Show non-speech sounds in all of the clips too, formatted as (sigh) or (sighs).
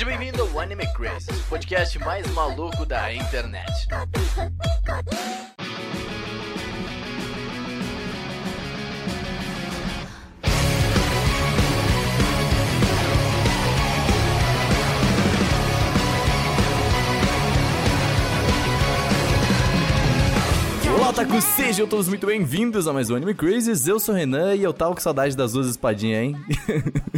Seja bem-vindo ao Anime Crazy, o podcast mais maluco da internet. Otaku, sejam todos muito bem-vindos a mais um Anime Crazes. Eu sou o Renan e eu tava com saudade das duas espadinhas, hein? (laughs)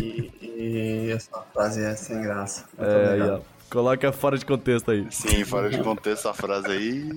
Essa frase é sem graça. É, aí, ó. Coloca fora de contexto aí. Sim, fora de contexto a frase aí.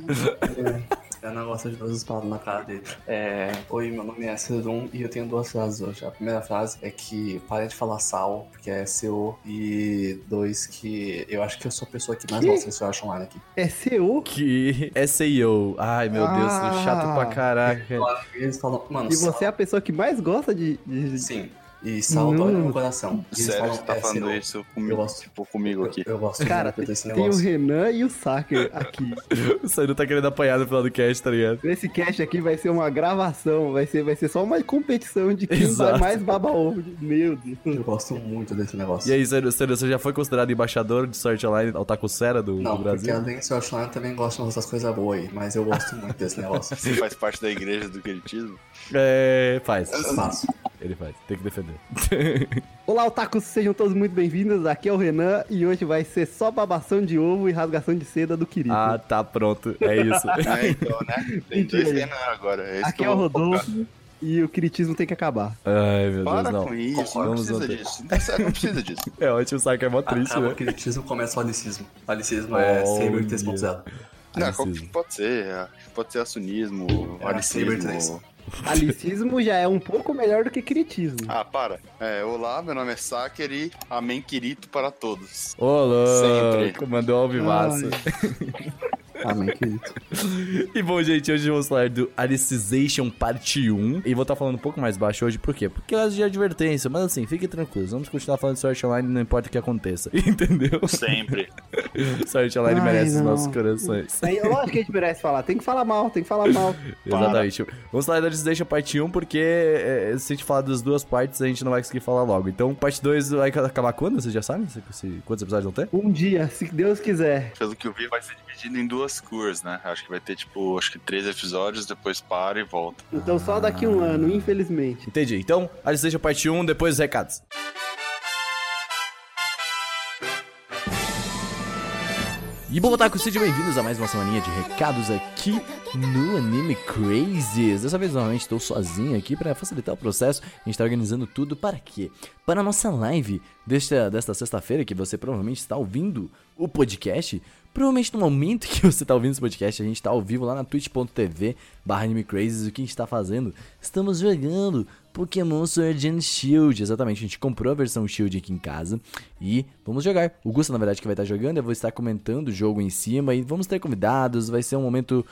Eu não gosto de duas espadas na cara dele. É, Oi, meu nome é Cedum e eu tenho duas frases hoje. A primeira frase é que pare de falar sal, porque é CO. E dois, que eu acho que eu sou a pessoa que mais Que? gosta de Art Online aqui. É seu? Que SEO. Ai, meu Deus, Ah. chato pra caraca. Eles falam, mano, E sal, você é a pessoa que mais gosta de. de- sim. E sal Hum. no coração. E Sério falam, que tá é falando isso Eu comigo, gosto. tipo, comigo aqui. Eu, eu gosto Cara, de esse tem o. Renan e o Saker aqui. (laughs) O Sairu tá querendo apanhar no final do cast, tá ligado? Esse cast aqui vai ser uma gravação, vai ser, vai ser só uma competição de quem Exato. vai mais baba ovo. Meu Deus. Eu gosto muito desse negócio. E aí, Sairu, você já foi considerado embaixador de Sword Online Otaku Sera do, Não, do porque Brasil? além de Art Online, eu também gosto de outras coisas boas aí, mas eu gosto muito desse negócio. (laughs) Você faz parte da igreja do queritismo? É, faz. Faço. Ele faz. Tem que defender. (laughs) Olá, otakus, sejam todos muito bem-vindos. Aqui é o Renan e hoje vai ser só babação de ovo e rasgação de seda do querido. ah, tá pronto. É isso. (laughs) É, então, né? Tem dois. Renan agora. É isso aqui que é o vou focar. Rodolfo e o quiritismo tem que acabar. Ai, meu Para Deus, não. com isso, não precisa manter. disso. Não, precisa disso. (laughs) É ótimo, sabe que é mó triste, Acaba o né? criticismo começa o alicismo. O alicismo é 3.0. Não, Alicismo. qual que pode ser? é, Pode ser assunismo, É, alicismo. (laughs) Alicismo já é um pouco melhor do que quiritismo. Ah, para. É, olá, meu nome é Saker e amém querido para todos. Louco, Sempre. mandou ao vivaço. (laughs) Amém, querido. E bom, gente, hoje vamos falar do Alicization Parte 1. E vou estar falando um pouco mais baixo hoje, por quê? Porque é de advertência. Mas assim, fiquem tranquilos, vamos continuar falando de Sword Online, não importa o que aconteça. (laughs) Entendeu? Sempre. Sword Online Ai, merece os não. nossos corações. Aí, lógico que a gente merece falar, tem que falar mal, tem que falar mal. (laughs) Exatamente. Vamos falar da Alicization Parte 1, porque é, se a gente falar das duas partes, a gente não vai conseguir falar logo. Então, parte 2 vai acabar quando? Vocês já sabem? Se, se- quantos episódios vão ter? Um dia, se Deus quiser. Pelo que eu vi, vai ser dividido em duas cores, né? Acho que vai ter, tipo, acho que três episódios, depois para e volta. Então só daqui um ano, infelizmente. Entendi. Então, Alicization Parte 1, depois os recados. E bom, Otaku, sejam bem-vindos a mais uma semaninha de recados aqui no Anime Crazes. Dessa vez, novamente, estou sozinho aqui para facilitar o processo. A gente tá organizando tudo para quê? Para a nossa live desta, desta sexta-feira, que você provavelmente está ouvindo o podcast. Provavelmente no momento (laughs) que você está ouvindo esse podcast, a gente está ao vivo lá na twitch.tv barra Anime Crazes. O que a gente está fazendo? Estamos jogando Pokémon Sword and Shield. Exatamente, a gente comprou a versão Shield aqui em casa e vamos jogar. O Gusta, na verdade, que vai estar jogando, eu vou estar comentando o jogo em cima e vamos ter convidados, vai ser um momento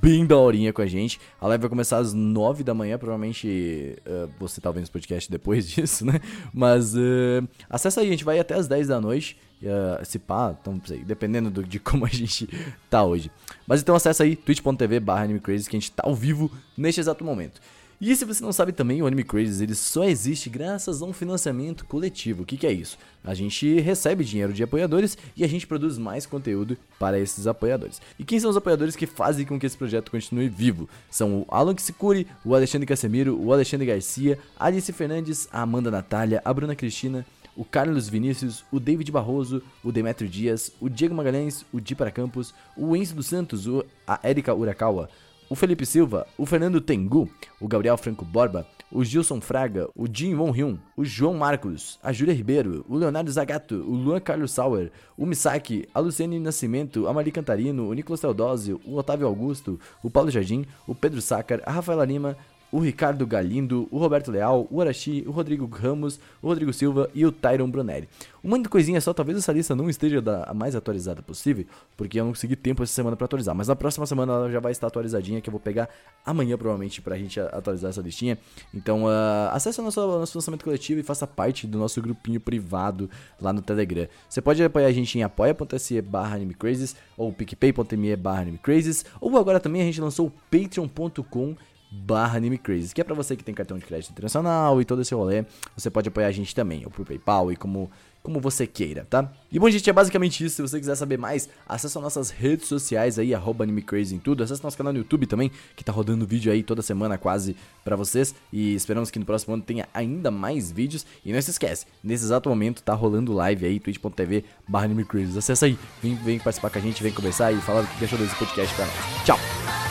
bem daorinha com a gente. A live vai começar às 9 da manhã, provavelmente eh, você tá vendo esse podcast depois (laughs) disso, né? Mas eh, acessa aí, a gente vai até às 10 da noite. Uh, se pá, então, sei, dependendo do- de (laughs) como a gente tá hoje. Mas então acessa aí, twitch.tv barra AnimeCrazy, que a gente tá ao vivo neste exato momento. E se você não sabe também, o Anime Crazes ele só existe graças a um financiamento coletivo. O que, que é isso? A gente recebe dinheiro de apoiadores e a gente produz mais conteúdo para esses apoiadores. E quem são os apoiadores que fazem com que esse projeto continue vivo? São o Alan Kisicuri, o Alexandre Casemiro, o Alexandre Garcia, Alice Fernandes, a Amanda Natália, a Bruna Cristina, o Carlos Vinícius, o David Barroso, o Demetrio Dias, o Diego Magalhães, o Di para Campos, o Enzo dos Santos, o, a Erika Urakawa, o Felipe Silva, o Fernando Tengu, o Gabriel Franco Borba, o Gilson Fraga, o Jim Won Hyun, o João Marcos, a Júlia Ribeiro, o Leonardo Zagato, o Luan Carlos Sauer, o Misaki, a Luciane Nascimento, a Mari Cantarino, o Nicolas Teodósio, o Otávio Augusto, o Paulo Jardim, o Pedro Sácar, a Rafaela Lima, o Ricardo Galindo, o Roberto Leal, o Arashi, o Rodrigo Ramos, o Rodrigo Silva e o Tyron Brunelli. Uma coisinha só, talvez essa lista não esteja da mais atualizada possível, porque eu não consegui tempo essa semana pra atualizar, mas na próxima semana ela já vai estar atualizadinha, que eu vou pegar amanhã provavelmente pra gente atualizar essa listinha. Então, ah, acesse o nosso, nosso lançamento coletivo e faça parte do nosso grupinho privado lá no Telegram. Você pode apoiar a gente em apoia.se barra animecrazes ou picpay.me barra animecrazes, ou agora também a gente lançou o patreon.com barra Anime Crazy, que é pra você que tem cartão de crédito internacional e todo esse rolê, você pode apoiar a gente também, ou por PayPal e como como você queira, tá? E bom, gente, é basicamente isso. Se você quiser saber mais, acessa nossas redes sociais aí, arroba AnimeCrazy em tudo. Acesse nosso canal no YouTube também, que tá rodando vídeo aí toda semana quase pra vocês. E esperamos que no próximo ano tenha ainda mais vídeos. E não se esquece, nesse exato momento tá rolando live aí, twitch.tv barra AnimeCrazy. Acessa aí, vem, vem participar com a gente, vem conversar e falar o que achou desse podcast pra nós. Tchau!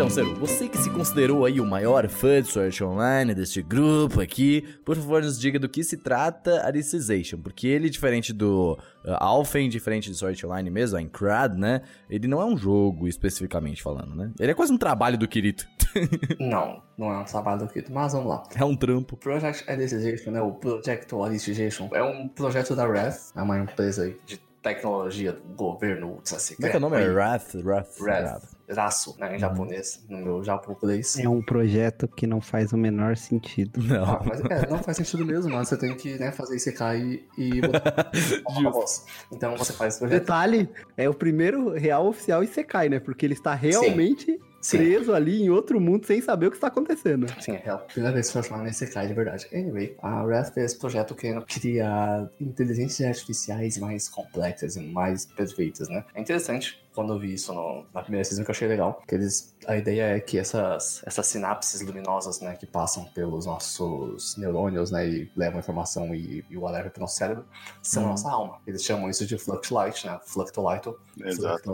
Então, Seru, você que se considerou aí o maior fã de Sword Online deste grupo aqui, por favor nos diga do que se trata Alicization, porque ele, diferente do uh, Alphen, diferente de Sword Online mesmo, a Incrad, né, ele não é um jogo especificamente falando, né? Ele é quase um trabalho do Kirito. (laughs) Não, não é um trabalho do Kito, mas vamos lá. é um trampo. Project Alicization, né, o Project Alicization, é um projeto da Wrath, é uma empresa de tecnologia do governo. Como é que é o nome? É aí. Wrath, Wrath, Wrath. Raço, né, em japonês, no meu japonês. É um projeto que não faz o menor sentido. (laughs) Ah, Não. mas é, não faz sentido mesmo, mano. Você tem que né, fazer isso cair e (laughs) botar uma voz. Então você faz esse projeto. Detalhe, é o primeiro real oficial Isekai, né? Porque ele está realmente Sim. preso ali em outro mundo sem saber o que está acontecendo. Sim, é a primeira vez que eu falar nesse cai de verdade. Anyway, a Wrath fez esse projeto querendo criar inteligências artificiais mais complexas e mais perfeitas, né? É interessante quando eu vi isso no- na primeira season que eu achei legal, que eles, a ideia é que essas, essas sinapses luminosas, né, que passam pelos nossos neurônios, né, e levam informação e, e o alerta pro nosso cérebro, são a Uhum. nossa alma. Eles chamam isso de Fluctolight, né, Fluctolito. Exato.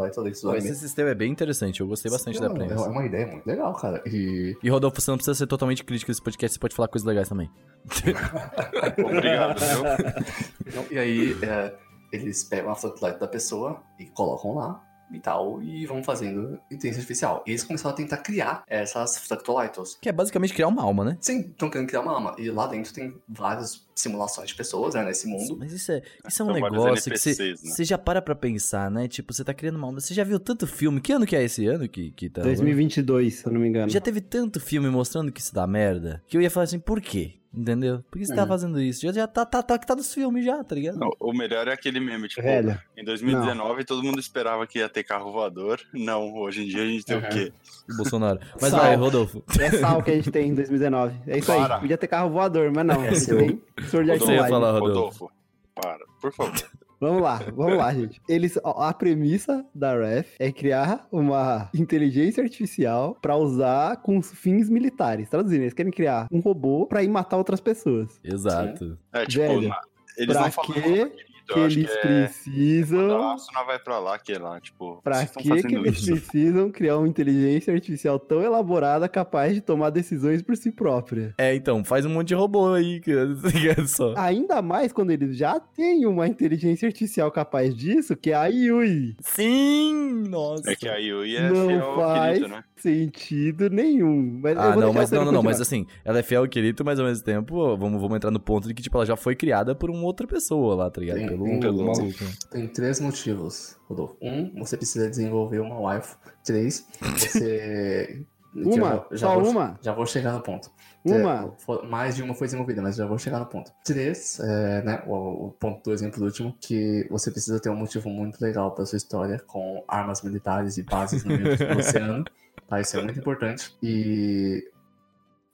Esse sistema é bem interessante, eu gostei bastante da Não, É uma ideia muito legal, cara. E E Rodolfo, você não precisa ser totalmente crítico nesse podcast, você pode falar coisas legais também. (laughs) Obrigado, viu? Então, e aí, é, eles pegam a floodlight da pessoa e colocam lá e tal, e vão fazendo inteligência artificial. E eles começaram a tentar criar essas fractolitos. Que é basicamente criar uma alma, né? Sim, estão querendo criar uma alma. E lá dentro tem várias simulações de pessoas, né, nesse mundo. Mas isso é, isso é um São negócio que você, né? você já para pra pensar, né? Tipo, você tá criando uma alma. Você já viu tanto filme? Que ano que é esse ano que, que tá? rolando? 2022, se eu não me engano. Já teve tanto filme mostrando que isso dá merda que eu ia falar assim, por quê? Entendeu? Por que você tá Uhum. fazendo isso? Já, já tá, tá, tá, tá dos filmes já, tá ligado? Não, O melhor é aquele meme, tipo, Velho, em 2019 todo mundo esperava que ia ter carro voador. Não, hoje em dia a gente tem Uhum. o quê? O Bolsonaro. Mas Sal. vai, Rodolfo. é sal que a gente tem em 2019. É isso Para. aí. Podia ter carro voador, mas não. É a gente Online. falar, Rodolfo. Rodolfo, para, por favor. (laughs) Vamos lá, vamos lá, gente. Eles, a premissa da REF é criar uma inteligência artificial pra usar com os fins militares. Traduzindo, eles querem criar um robô pra ir matar outras pessoas. Exato. É, tipo, Velho, eles pra não falam quê muito, Que eles que é, precisam. Quando a Asuna vai pra lá, que é lá, tipo, Pra que, que eles isso? precisam criar uma inteligência artificial tão elaborada capaz de tomar decisões por si própria? É, então, faz um monte de robô aí, tá ligado (laughs) só. Ainda mais quando eles já têm uma inteligência artificial capaz disso, que é a Yui. Sim! Nossa. É que a Yui é Não fiel ao faz. Kirito, né? Sentido nenhum. Mas Ah, não, mas não, não, não, mas assim, ela é fiel ao Kirito, mas ao mesmo tempo, vamos, vamos entrar no ponto de que, tipo, ela já foi criada por uma outra pessoa lá, tá ligado? Sim, Sim, pelo maluco. Tem três motivos, Rodolfo. Um, você precisa desenvolver uma wife. Três, você. (laughs) Uma? já Só vou- uma? Já vou chegar no ponto. Uma? É, fo- mais de uma foi desenvolvida, mas já vou chegar no ponto. Três, é, né? O, o ponto do exemplo do último, que você precisa ter um motivo muito legal pra sua história, com armas militares e bases no meio do (laughs) oceano. Tá, isso é muito importante. E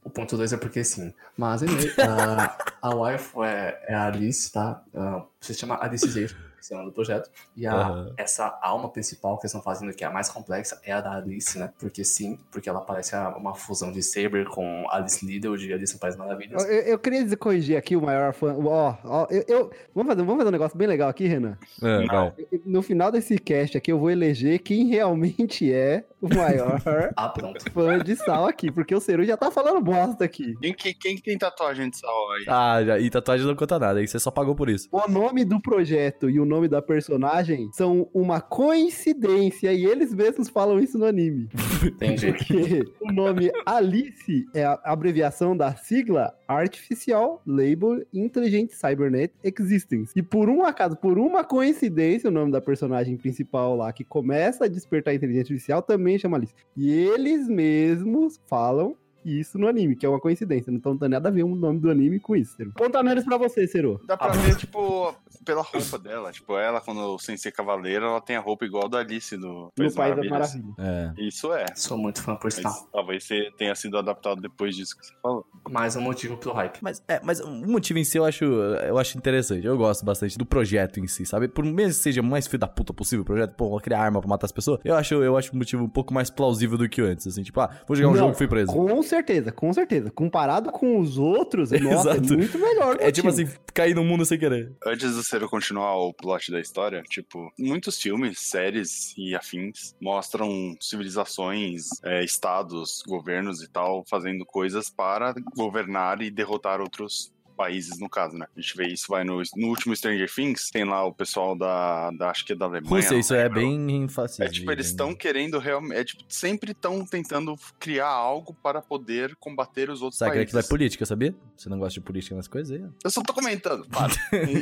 o ponto dois é porque sim. Mas, anyway, (laughs) a, wife é, é a Alice, tá? Ah, se chama Alicization, esse nome do projeto. E a, Aham. essa alma principal que eles estão fazendo, que é a mais complexa, é a da Alice, né? Porque sim, porque ela parece uma fusão de Saber com Alice Liddell de Alice no País Maravilhas. Eu, eu queria dizer, corrigir aqui o maior fã. Ó, ó, eu, eu- vamos, fazer, vamos fazer um negócio bem legal aqui, Renan. É, vai. No final desse cast aqui, eu vou eleger quem realmente é o maior (laughs) Ah, fã de sal aqui, porque o Ceru já tá falando bosta aqui. Quem, quem, quem tem tatuagem de sal aí? Ah, já. E tatuagem não conta nada, aí você só pagou por isso. O nome do projeto e o nome da personagem são uma coincidência e eles mesmos falam isso no anime. Entendi. Porque o nome Alice é a abreviação da sigla Artificial Label Intelligent Cybernet Existence. E por um acaso, por uma coincidência, o nome da personagem principal lá que começa a despertar a inteligência artificial também chama Alice. E eles mesmos falam isso no anime, que é uma coincidência. Não tem nada a ver o nome do anime com isso, Cero. Ponta neles pra você, Cero. Dá pra ver, tipo, pela roupa dela. Tipo, ela, quando sem ser cavaleira, ela tem a roupa igual da Alice do No País País da. Maravilha. É. Isso é. Sou muito fã por sinal. talvez você tenha sido adaptado depois disso que você falou. Mais um motivo pro hype. Mas, é, mas o motivo em si eu acho, eu acho interessante. Eu gosto bastante do projeto em si, sabe? Por mesmo que seja o mais filho da puta possível o projeto, pô, vou criar arma pra matar as pessoas, eu acho, eu acho um motivo um pouco mais plausível do que antes. Assim, tipo, ah, vou jogar um Não, jogo e fui preso. Com certeza, com certeza. Comparado com os outros, (laughs) nossa, é muito melhor. É tipo assim, cair no mundo sem querer. Antes do Ciro continuar o plot da história, tipo, muitos filmes, séries e afins mostram civilizações, é, estados, governos e tal, fazendo coisas para governar e derrotar outros países, no caso, né? A gente vê isso, vai no, no último Stranger Things, tem lá o pessoal da, da acho que é da Alemanha. Rússia, isso é bem fácil. É tipo, eles estão querendo realmente. É tipo, sempre estão tentando criar algo para poder combater os outros Sabe que países. aquilo é política, sabia? Você não gosta de política nas coisas aí? Eu só tô comentando, para. (laughs) e,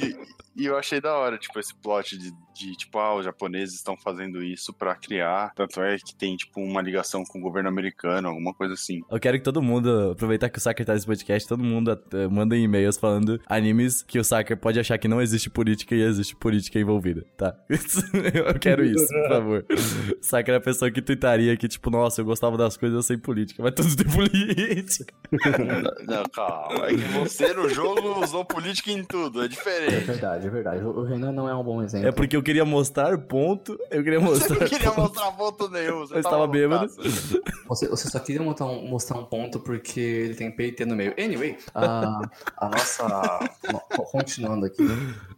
e- (laughs) e e- eu achei da hora, tipo, esse plot de, de, tipo, ah, os japoneses estão fazendo isso pra criar. Tanto é que tem, tipo, uma ligação com o governo americano, alguma coisa assim. Eu quero que todo mundo, aproveitar que o Saker tá nesse podcast, todo mundo eh, manda e-mails falando animes que o Saker pode achar que não existe política e existe política envolvida, tá? (laughs) eu quero isso, por favor. O (laughs) Saker é a pessoa que tuitaria que, tipo, nossa, eu gostava das coisas sem política, mas tudo tem política. Não, calma. É que você no jogo usou política em tudo, é É diferente. verdade, é verdade. O Renan não é um bom exemplo. É porque eu queria mostrar ponto, eu queria Você mostrar. não queria ponto. mostrar ponto nenhum. Você Eu estava bêbado. Você, você só queria mostrar um, mostrar um ponto porque ele tem PT no meio. Anyway, a, a nossa. no- continuando aqui,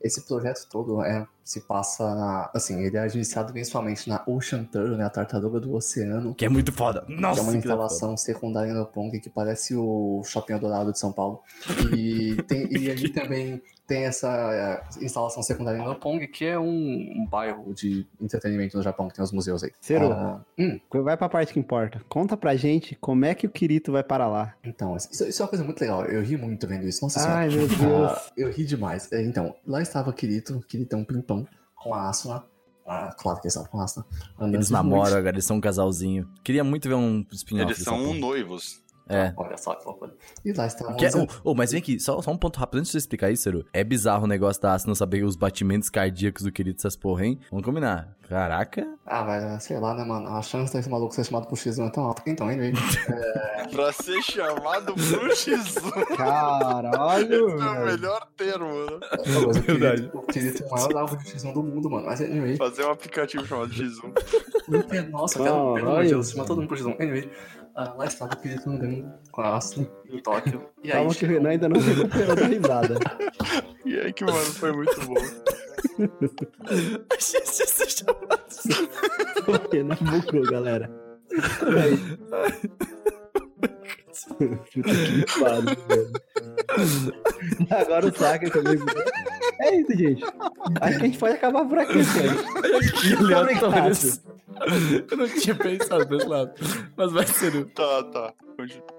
esse projeto todo é, se passa. na- assim, ele é administrado principalmente na Ocean Turtle, né? A tartaruga do oceano. Que é muito foda. Nossa, que é uma instalação secundária no Pong que parece o Shopping Dourado de São Paulo. E, tem, e ali (laughs) também tem essa é, instalação secundária no Pong, que é um, um bairro de entretenimento no Japão, que tem os museus aí. Ciro. Ah, hum, Vai pra parte que importa. Conta pra gente como é que o Kirito vai para lá. então, isso, isso é uma coisa muito legal. Eu ri muito vendo isso. Nossa senhora. Ai, meu Deus. Ah, eu ri demais. É, Então, lá estava Kirito, Kiritão Pimpão, com a Asuna. Ah, claro que eles estavam com a Asuna. Eles namoram, agora eles são um casalzinho. Queria muito ver um spin-off. Eles são noivos. É. Olha só que loucura. E lá estavam Que é- oh, oh, mas vem aqui, só, só um ponto rápido antes de você explicar isso, Ciro. É bizarro o negócio da Asuna saber os batimentos cardíacos do querido essas porra, hein? Vamos combinar. Caraca. Ah, vai, sei lá, né, mano? A chance desse maluco ser chamado pro X1 é tão alta. Então, anyway. (laughs) Pra ser chamado pro X1. Caralho, Esse é o velho. melhor termo, né? Mas o Verdade. O Kirito é o maior alvo de X1 do mundo, mano. Mas, anyway. Fazer um aplicativo chamado X1. Nossa, quero, pelo amor de. Deus, chamar todo mundo pro X1. Anyway. Ah, lá estava o Kirito andando com a Asuna em Tóquio. E aí, Calma que o Renan ainda não se recuperou da risada. (laughs) E aí que, mano, foi muito bom. Achei que ia ser chamado. O Renan bugou, galera. Aí. (laughs) Agora o Saka também. É isso, gente. Acho que a gente pode acabar por aqui, gente. Que aleatório. Obrigado. Eu não tinha pensado desse lado. Mas vai ser. Tá, tá. Continua.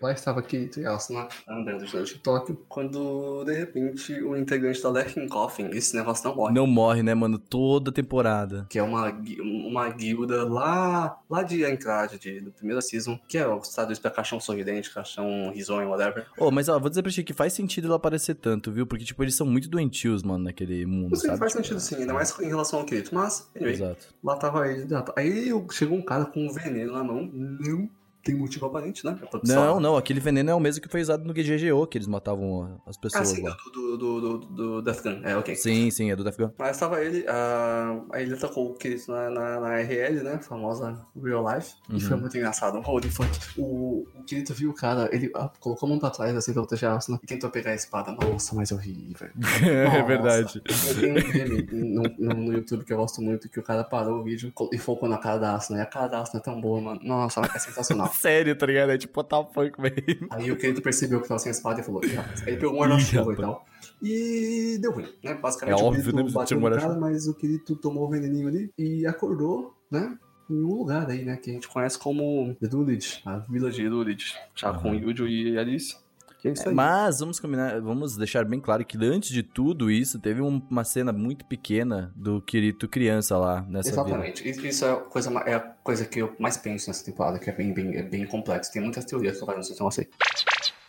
Lá estava Kirito e Asuna andando de noite em Tóquio, quando de repente o integrante da Lacking Coffin, esse negócio não morre. Não morre, né, mano? Toda temporada. Que é uma, uma guilda lá, lá de Ankrad, de, do primeiro season, que é o estado pra caixão sorridente, caixão risonho, whatever. Ô, mas ó, vou dizer pra ti que faz sentido ele aparecer tanto, viu? Porque, tipo, eles são muito doentios, mano, naquele mundo, Sim, sabe? faz Tipo, sentido sim, ainda mais em relação ao Kirito. Mas, anyway, Exato. lá tava ele. Aí chegou um cara com um veneno na mão, não tem motivo aparente, né? Só- Não, não, aquele veneno é o mesmo que foi usado no GGO, que eles matavam as Ah, pessoas sim, lá. do, do, do, do, do Death Gun. É, ok. Sim, sim, é do Death Gun. Mas tava ele, ah, aí ele atacou o Kirito na, na, na RL, né? Famosa Real Life. Uhum. E foi muito engraçado. Holy fuck. O, o Kirito viu o cara, ele ah, colocou a mão pra trás assim pra proteger a Asuna e tentou pegar a espada. Nossa, mas eu ri, velho. é Nossa. verdade. Eu tenho um meme no, no, no YouTube que eu gosto muito, que o cara parou o vídeo e focou na cara da Asuna. E a cara da Asuna é tão boa, mano. Nossa, é sensacional. Sério, tá ligado? É tipo, what the fuck, velho. Aí o Kirito percebeu que tava sem espada e falou. Aí pegou um guarda-chuva e tal. E deu ruim, né? Basicamente É o óbvio, Kirito né? bateu no cara, mas o Kirito tomou o veneninho ali e acordou, né? Em um lugar aí, né? Que a gente conhece como The Dulwich, a vila de Dulwich. Já com Yujo e Alice. É. Mas vamos combinar, vamos deixar bem claro que antes de tudo isso, teve um- uma cena muito pequena do Kirito criança lá nessa. Exatamente. Isso isso é a, coisa, é a coisa que eu mais penso nessa temporada, que é bem, bem, é bem complexo. Tem muitas teorias sobre isso, então eu sei.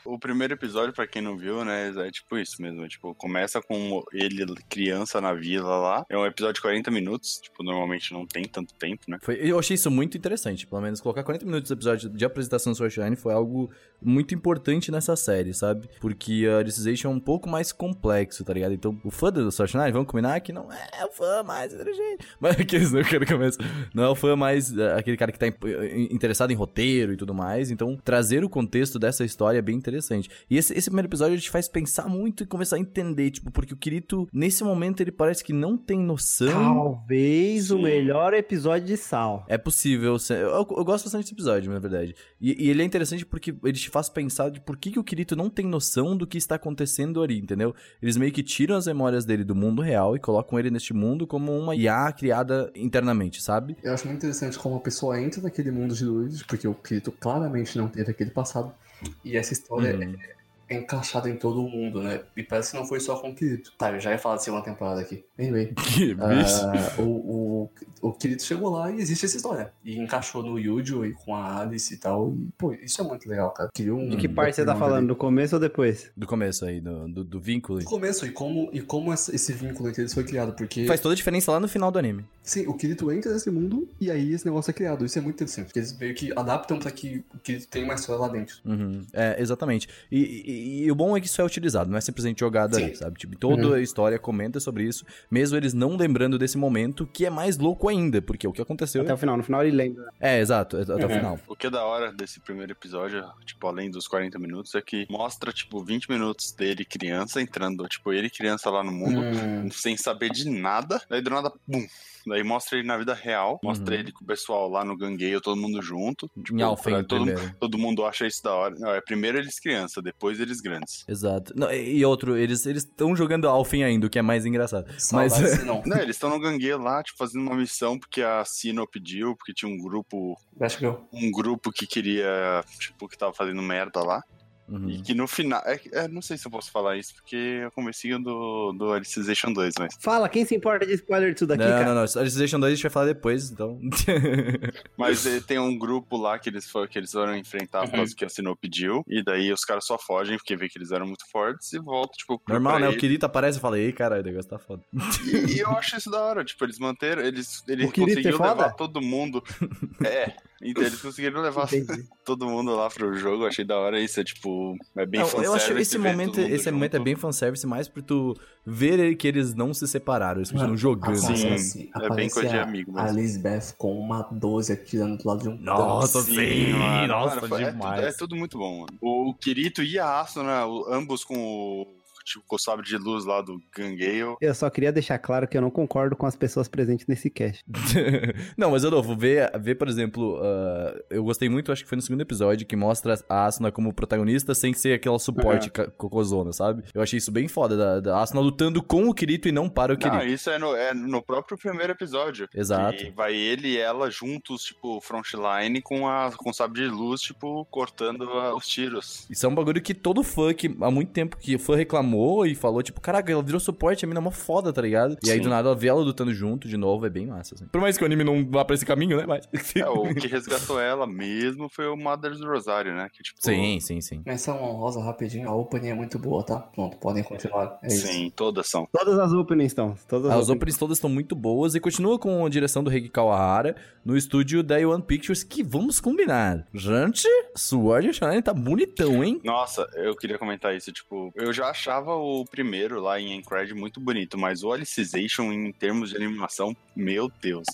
O primeiro episódio, pra quem não viu, né, é tipo isso mesmo. é, Tipo, começa com ele criança na vila lá. É um episódio de 40 minutos. Tipo, normalmente não tem tanto tempo, né? Foi- eu achei isso muito interessante, pelo menos colocar 40 minutos do episódio de apresentação do Sword Shine foi algo muito importante nessa série, sabe? Porque a Alicization é um pouco mais complexo, tá ligado? Então, o fã do Sword Shine, vamos combinar que não é o fã mais inteligente, (laughs) mas aqueles não quero começo, não é o fã mais é, aquele cara que tá in- interessado em roteiro e tudo mais, então trazer o contexto dessa história é bem interessante. E esse, esse primeiro episódio a gente faz pensar muito e começar a entender, tipo, porque o Kirito, nesse momento, ele parece que não tem noção Talvez o Sim. melhor episódio de Sal. é possível. Eu, eu- eu gosto bastante desse episódio, na verdade. E, e ele é interessante porque ele te faz pensar de por que, que o Kirito não tem noção do que está acontecendo ali, entendeu? Eles meio que tiram as memórias dele do mundo real e colocam ele neste mundo como uma IA criada internamente, sabe? Eu acho muito interessante como a pessoa entra naquele mundo de luz, porque o Kirito claramente não teve aquele passado. E essa história Uhum. É encaixada em todo o mundo, né? E parece que não foi só com o Kirito. Tá, eu já ia falar de segunda temporada aqui. Anyway. (laughs) Que ah, o, o, o Kirito chegou lá e existe essa história. E encaixou no Yujo e com a Alice e tal. E, pô, isso é muito legal, cara. Criou um. De que parte você tá falando? ali. Do começo ou depois? Do começo aí, do, do, do vínculo. No começo, e como, e como esse vínculo entre eles foi criado, porque. Faz toda a diferença lá no final do anime. Sim, o Kirito entra nesse mundo e aí esse negócio é criado. Isso é muito interessante. Porque eles meio que adaptam pra que o Kirito tenha uma história lá dentro. Uhum. É, exatamente. E, e- e o bom é que isso é utilizado, não é simplesmente jogado Sim. ali, sabe? Tipo, toda Uhum. a história comenta sobre isso, mesmo eles não lembrando desse momento, que é mais louco ainda, porque o que aconteceu... Até o final. No final ele lembra. É, exato, até o Uhum. final. O que é da hora desse primeiro episódio, tipo, além dos 40 minutos, é que mostra, tipo, 20 minutos dele criança entrando, tipo, ele criança lá no mundo, Hum, sem saber de nada. Daí do nada, bum. Daí mostra ele na vida real, mostra Uhum. ele com o pessoal lá no gangueio, todo mundo junto. Tipo, Em Alphen todo, todo mundo acha isso da hora. Não, é primeiro eles criança, depois eles grandes. Exato. Não, e e outro, eles estão jogando Alphen ainda, o que é mais engraçado. Mas... (laughs) não. Não, eles estão no gangueio lá, tipo, fazendo uma missão porque a Sino pediu, porque tinha um grupo, Acho que eu. um grupo que queria, tipo, que tava fazendo merda lá. Uhum. E que no final. É, é, não sei se eu posso falar isso, porque é o comecinho do, do Alicization 2, mas. Fala, quem se importa de spoiler disso daqui, não, cara? não, não. Alicization 2 a gente vai falar depois, então... (laughs) Mas eh, tem um grupo lá que eles, foram, que eles foram enfrentar por Uhum. causa que a Sinnoh pediu. E daí os caras só fogem porque vê que eles eram muito fortes e voltam, tipo, Normal, né? O ele. Kirito aparece e fala, ei, caralho, o negócio tá foda. E, e eu acho isso da hora, tipo, eles manteram, eles, eles O Kirito é conseguiram foda? levar todo mundo. (laughs) é, então eles conseguiram levar Entendi. (laughs) todo mundo lá pro jogo, achei da hora isso, é tipo, é bem Não, eu acho fanservice, esse momento, todo mundo esse momento é junto. bem fanservice mais pra tu ver que eles não se separaram, eles continuam jogando. Sim, Aparece, é bem coisa de a- amigo A mesmo. Lisbeth com uma 12 atirando do lado de um Nossa, tanque. sim, mano. nossa, Mano, foi- é demais. tudo- É, tudo muito bom, mano. O Kirito e a Asuna, o- ambos com o, tipo, com o sabre de luz lá do Gangueio. Eu só queria deixar claro que eu não concordo com as pessoas presentes nesse cast. (laughs) não, mas Adolfo, ver, ver por exemplo, ah, eu gostei muito, acho que foi no segundo episódio, que mostra a Asuna como protagonista sem ser aquela suporte Uhum. ca- cocôzona, sabe? Eu achei isso bem foda, da, da Asuna lutando com o Kirito e não para o Kirito. Não, isso é no, é no próprio primeiro episódio. Exato. Que vai ele e ela juntos, tipo, frontline com, a, com o sabre de luz, tipo, cortando a- os tiros. Isso é um bagulho que todo fã que há muito tempo que fã reclamou e falou, tipo, caraca, ela virou suporte, a mina é mó foda, tá ligado? E aí Sim. do nada ela vê ela lutando junto de novo, é bem massa, assim. Por mais que o anime não vá pra esse caminho, né? Mas. (laughs) É, o que resgatou ela mesmo foi o Mother's Rosário, né? Que, tipo, sim, sim, sim. Menção honrosa rapidinho, a opening é muito boa, tá? Pronto, podem continuar. É isso. Sim, todas são. Todas as openings estão. Todas as, As openings. openings todas estão muito boas e continua com a direção do Regi Kawahara no estúdio da One Pictures, que vamos combinar. Gente, Sword Online tá bonitão, hein? Nossa, eu queria comentar isso, tipo, eu já achava o primeiro lá em Encred muito bonito, mas o Alicization em termos de animação, meu Deus,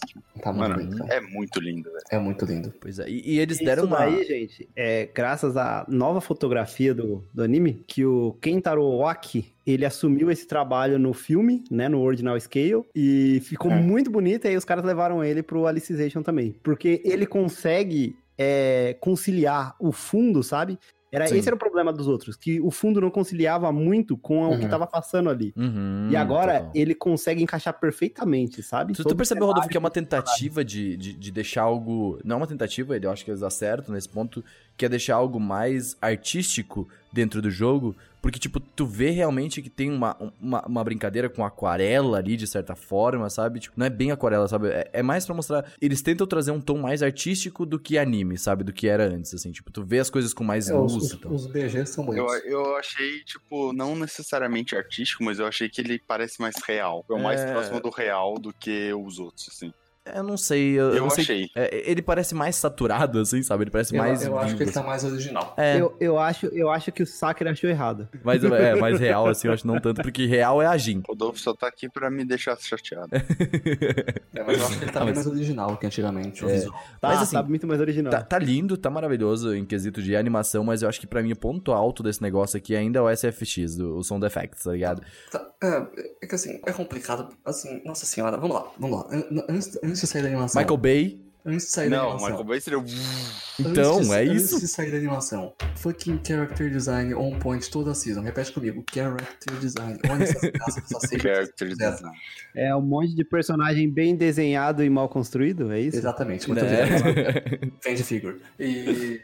Tá muito mano, lindo, é muito lindo, velho. É muito lindo. Pois é, e, e eles Isso deram uma... daí, gente, é graças à nova fotografia do, do anime, que o Kentaro Oaki, ele assumiu esse trabalho no filme, né, no Ordinal Scale, e ficou É. muito bonito, e aí os caras levaram ele pro Alicization também, porque ele consegue é, conciliar o fundo, sabe? Era, Sim. esse era o problema dos outros, que o fundo não conciliava muito com o que Uhum. tava passando ali. Uhum, e agora total. ele consegue encaixar perfeitamente, sabe? Tu, tu percebeu, Rodolfo, que é uma tentativa de, de, de deixar algo. Não é uma tentativa, eu acho que eles acertam nesse ponto, que é deixar algo mais artístico dentro do jogo. Porque, tipo, tu vê realmente que tem uma, uma, uma brincadeira com aquarela ali, de certa forma, sabe? Tipo, não é bem aquarela, sabe? É, é mais pra mostrar. Eles tentam trazer um tom mais artístico do que anime, sabe? Do que era antes, assim. Tipo, tu vê as coisas com mais É, os, luz os, e tal. os BGs são Eu, bonitos. eu achei, tipo, não necessariamente artístico, mas eu achei que ele parece mais real. É o mais É. próximo do real do que os outros, assim. Eu não sei, eu, eu não sei. achei. É, ele parece mais saturado, assim, sabe? Ele parece Eu, mais. eu acho vivo, que ele tá assim. mais original. É, Eu, eu, acho, eu acho que o Sakura achou errado. mas é, mais real, assim, eu acho não tanto, porque real é a Jin. Rodolfo só tá aqui pra me deixar chateado. É, mas eu acho que ele tá (laughs) Ah, bem mas- mais original que antigamente. O É. visual. Tá, Mas, assim, tá muito mais original. Tá, tá lindo, tá maravilhoso em quesito de animação, mas eu acho que pra mim o ponto alto desse negócio aqui ainda é o SFX, do, o Sound Effects, tá ligado? Tá, é, é que assim, é complicado. Assim, nossa senhora, vamos lá, vamos lá. An- Antes, antes de sair da animação. Michael Bay, Antes de sair da Não, animação. Michael Bay seria então, antes é antes isso. de sair da animação. Fucking character design on point toda a season. Repete comigo. Character design. Olha essas. (laughs) Character design. É um monte de personagem bem desenhado e mal construído, é isso? Exatamente, muito Né? bem. (laughs) Fan figure. E.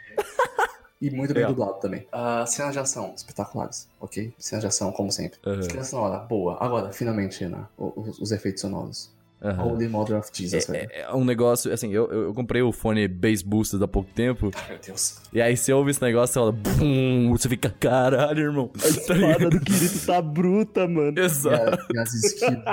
E muito bem Legal. dublado também. Uh, cenas de ação, espetaculares, ok? Cenas de ação, como sempre. Aham, Trilha sonora, boa. Agora, finalmente, né? Os, os efeitos sonoros. Aham. Holy Mother of Jesus, velho. É, é um negócio, assim, eu, eu comprei o fone Bass Booster há pouco tempo, Meu Deus. e aí você ouve esse negócio, você fala, bum, você fica, caralho, irmão. A espada do Kirito tá bruta, mano. Exato. e as velho.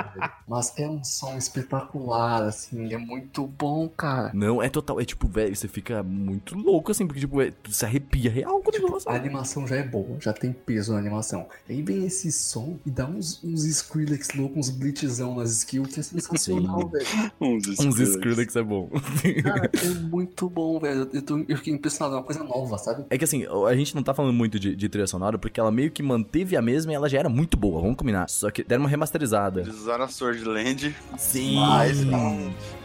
Mas é um som espetacular, assim. É muito bom, cara. Não, é total, é tipo, velho, você fica muito louco, assim, porque, tipo, é, se arrepia real quando Tipo, você a animação já é boa, já tem peso na animação. Aí vem esse som e dá uns, uns Skrillex loucos, uns blitzão nas skills, que é sensacional, Velho. Uns Uns Skrillex. É bom. (laughs) Cara, é muito bom, velho. Eu, tô, eu fiquei impressionado, é uma coisa nova, sabe? É que assim, a gente não tá falando muito de, de trilha sonora, porque ela meio que manteve a mesma e ela já era muito boa, vamos combinar. Só que deram uma remasterizada. Eles usaram a Swordland, Sim! mas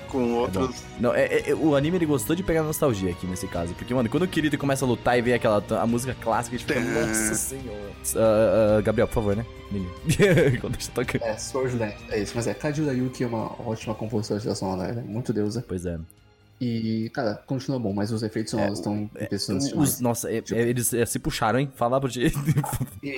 com outros... Não, é, é- o anime ele gostou de pegar nostalgia aqui nesse caso. Porque, mano, quando o Kirito começa a lutar e vem aquela a música clássica, a gente fica, nossa senhora. Ah, ah, Gabriel, por favor, né? Quando (laughs) a gente tá tocando. É, Swordland, é isso. Mas é, Kajura Yuki é uma ótima compositora de sonora, ela é muito deusa. Pois é. E, cara, continua bom, mas os efeitos sonoros estão impressionantes Os, nossa, é- é- eles é, se puxaram, hein? Falar pra ti. (laughs) E,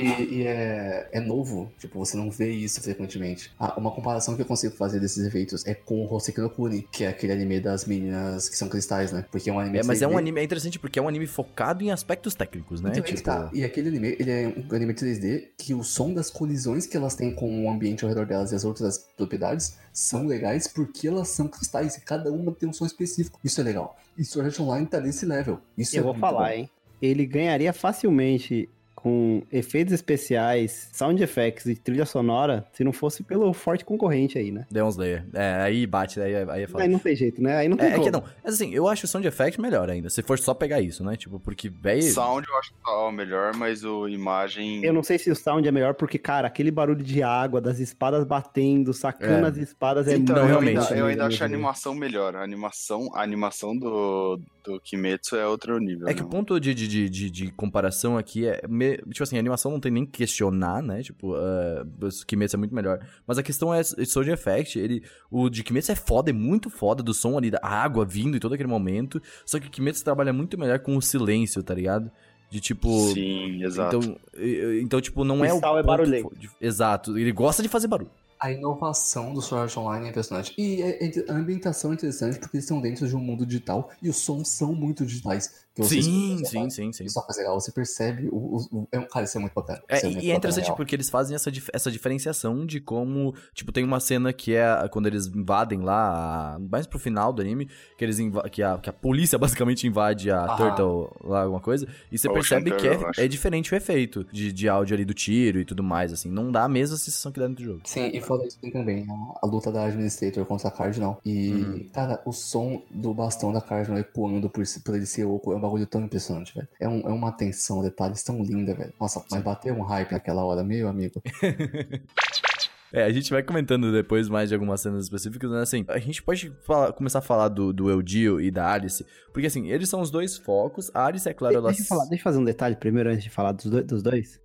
e é, é novo, tipo, você não vê isso frequentemente. Ah, uma comparação que eu consigo fazer desses efeitos é com o Hoseki no Kuni, que é aquele anime das meninas que são cristais, né? Porque é um anime É, mas é 3D. um anime é interessante porque é um anime focado em aspectos técnicos, né? Então, que tipo, tá. E aquele anime, ele é um anime 3D que o som das colisões que elas têm com o ambiente ao redor delas e as outras propriedades são legais porque elas são cristais e cada uma tem um som específico. Isso é legal. E Sword Art Online tá nesse level. Isso Eu é vou falar, bom. hein? Ele ganharia facilmente com efeitos especiais, sound effects e trilha sonora se não fosse pelo forte concorrente aí, né? Demon Slayer. É, aí bate, aí, aí é foda. Aí não tem jeito, né? Aí não tem É, é como. que não. Mas assim, eu acho o sound effect melhor ainda. Se for só pegar isso, né? Tipo, porque, véi. Sound eu acho que tá o melhor, mas o imagem... Eu não sei se o sound é melhor, porque, cara, aquele barulho de água, das espadas batendo, sacando É. as espadas é Então, muito eu realmente, ainda, eu ainda acho a animação melhor. A animação, a animação do, do Kimetsu é outro nível. É que o né? ponto de, de, de, de, de comparação aqui é. Tipo assim, a animação não tem nem que questionar, né? Tipo, uh, o Kimetsu é muito melhor. Mas a questão é Sound Effect. Ele, o de Kimetsu é foda, é muito foda do som ali, da água vindo em todo aquele momento. Só que o Kimetsu trabalha muito melhor com o silêncio, tá ligado? De tipo. Sim, exato. Então, então, tipo, não é o. Cristal é barulhento. de- Exato. Ele gosta de fazer barulho. A inovação do Sword Art Online é impressionante. E é- é- a ambientação é interessante porque eles estão dentro de um mundo digital e os sons são muito digitais. Que você Sim, escuta, sim, sim, sim. Isso é uma coisa legal, você percebe o. o, o- é um, cara, isso é muito bacana. É, e- muito e é interessante real. porque eles fazem essa, dif- essa diferenciação de como, tipo, tem uma cena que é quando eles invadem lá, a- mais pro final do anime, que eles inva- que, a, que a polícia (laughs) basicamente invade a Aham. Turtle lá, alguma coisa, e você percebe Shankar, que é, é diferente o efeito de, de áudio ali do tiro e tudo mais, assim, não dá a mesma sensação que dá dentro do jogo. Sim, e fora isso tem também a, a luta da Administrator contra a Cardinal. E, Uhum. cara, o som do bastão da Cardinal ecoando por, por ele ser oco é um bagulho tão impressionante, velho. É, um- é uma atenção, detalhes tão linda, velho. Nossa, mas bateu um hype naquela hora, meu amigo. (laughs) É, a gente vai comentando depois mais de algumas cenas específicas, né? Assim, a gente pode falar- começar a falar do, do Eldio e da Alice, porque assim, eles são os dois focos. A Alice, é claro, ela. Deixa eu, falar, deixa eu fazer um detalhe primeiro antes de falar dos dois, dos dois.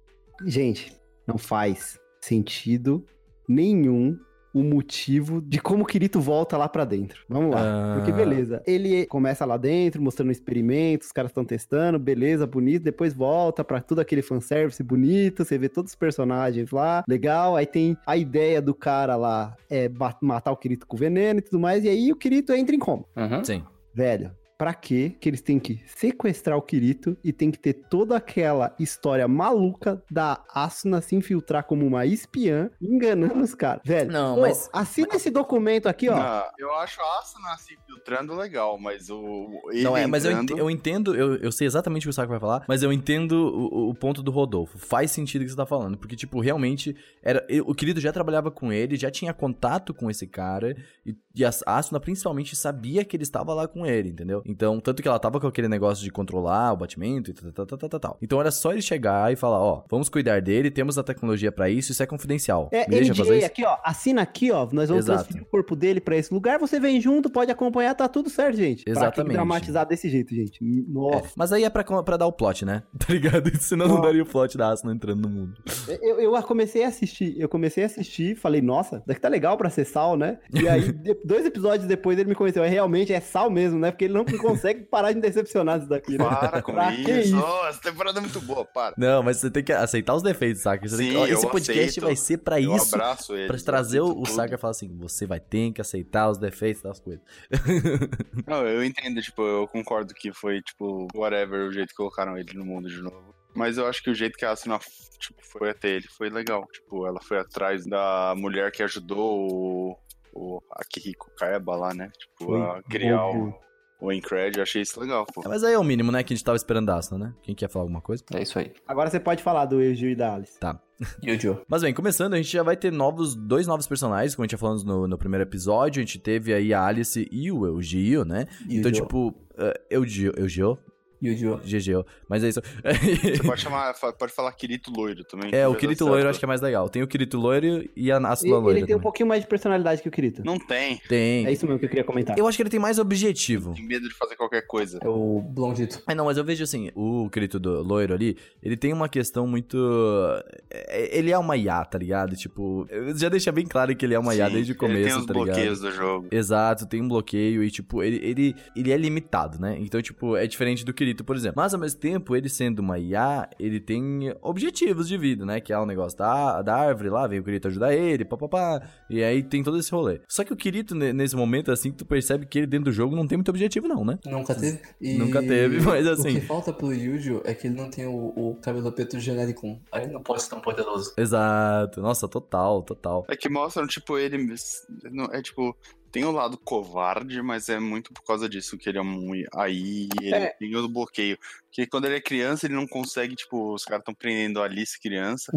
Gente, não faz sentido nenhum o motivo de como o Kirito volta lá pra dentro. Vamos lá. Ah. Porque beleza, ele começa lá dentro, mostrando experimentos, os caras estão testando, beleza, bonito, depois volta pra tudo aquele fanservice bonito, você vê todos os personagens lá, legal, aí tem a ideia do cara lá, é matar o Kirito com veneno e tudo mais, e aí o Kirito entra em coma. Uhum. Sim. Velho, pra quê que eles têm que sequestrar o Kirito e tem que ter toda aquela história maluca da Asuna se infiltrar como uma espiã, enganando os caras? Velho, Não, ô, mas- assina esse documento aqui, ó. Ah, eu acho a Asuna se filtrando legal, mas o. Ele Não, é, mas eu, entrando- eu entendo, eu, eu sei exatamente o que o Saco vai falar, mas eu entendo o, o ponto do Rodolfo. Faz sentido o que você tá falando, porque, tipo, realmente, era o querido já trabalhava com ele, já tinha contato com esse cara, e, e a Asuna principalmente sabia que ele estava lá com ele, entendeu? Então, tanto que ela tava com aquele negócio de controlar o batimento e tal, tal, tal, tal, tal. Então era só ele chegar e falar, ó, vamos cuidar dele, temos a tecnologia pra isso, isso é confidencial. É, Me deixa NDA fazer isso? aqui, ó. Assina aqui, ó. Nós vamos Exato. transferir o corpo dele pra esse lugar. Você vem junto, pode acompanhar, tá tudo certo, gente. Exatamente. dramatizar desse jeito, gente. É, Nossa. mas aí é pra, pra dar o plot, né? (laughs) Tá ligado? (laughs) Senão não daria o plot da Asuna entrando no mundo. Eu, eu comecei a assistir, eu comecei a assistir, falei, nossa, daqui tá legal pra ser Sal, né? E aí, (laughs) dois episódios depois, ele me convenceu, é realmente é Sal mesmo, né? Porque ele não consegue parar de decepcionar isso daqui, né? Para com Pra que isso. isso? Oh, essa temporada é muito boa, para. Não, mas você tem que aceitar os defeitos, saca? Você tem que- Sim, ó, esse eu podcast aceito. vai ser pra eu isso. abraço ele. Pra trazer o, o Saga e falar assim: você vai ter que aceitar os defeitos das coisas. (laughs) Não, eu entendo, tipo, eu concordo que foi, tipo, whatever, o jeito que colocaram ele no mundo de novo. Mas eu acho que o jeito que a Asuna, tipo, foi até ele foi legal. Tipo, ela foi atrás da mulher que ajudou o, o Akihiko Kaeba lá, né? Tipo, Foi a criar o, o Incred. Eu achei isso legal, pô. É, Mas aí é o mínimo, né? Que a gente tava esperando da Asuna, né? Quem quer falar alguma coisa? É isso aí. Agora você pode falar do Eugil e da Alice. Yu-Gi-Oh! (laughs) Mas bem, começando, a gente já vai ter novos, dois novos personagens, como a gente já falamos no, no primeiro episódio. A gente teve aí a Alice e o Eugio, né? Então, tipo, uh, Eugio, Eugio? Yu-Gi-Oh! GGO. Mas é isso. Você pode (laughs) chamar, pode falar Kirito Loiro também. é, o Kirito. Loiro eu acho que é mais legal. Tem o Kirito Loiro e a Asuna Ele, Loira ele tem um também. pouquinho mais de personalidade que o Kirito. Não tem. Tem. É isso mesmo que eu queria comentar. Eu acho que ele tem mais objetivo. Tem medo de fazer qualquer coisa. É o Blondito. Ah, não, mas eu vejo assim, o Kirito do loiro ali, ele tem uma questão muito. é- Ele é uma IA, tá ligado? Tipo, já deixa bem claro que ele é uma IA desde o Ele começo, tem os tá ligado? bloqueios do jogo. Exato, tem um bloqueio e, tipo, ele, ele, ele é limitado, né? Então, tipo, é diferente do Kirito, por exemplo. Mas, ao mesmo tempo, ele sendo uma IA, ele tem objetivos de vida, né? Que é o negócio da, da árvore lá, vem o Kirito ajudar ele, papapá. E aí tem todo esse rolê. Só que o Kirito, ne- nesse momento, assim, tu percebe que ele dentro do jogo não tem muito objetivo, não, né? Nunca teve. E Nunca teve, (laughs) mas assim- O que falta pro Yu-Gi-Oh! é que ele não tem o, o cabelo preto genérico. Aí ele não pode ser tão poderoso. Exato. Nossa, total, total. É que mostram, tipo, ele. não- É tipo. Tem o lado covarde, mas é muito por causa disso que ele é um. Aí ele É. tem o bloqueio. Porque quando ele é criança, ele não consegue, tipo, os caras estão prendendo a Alice criança.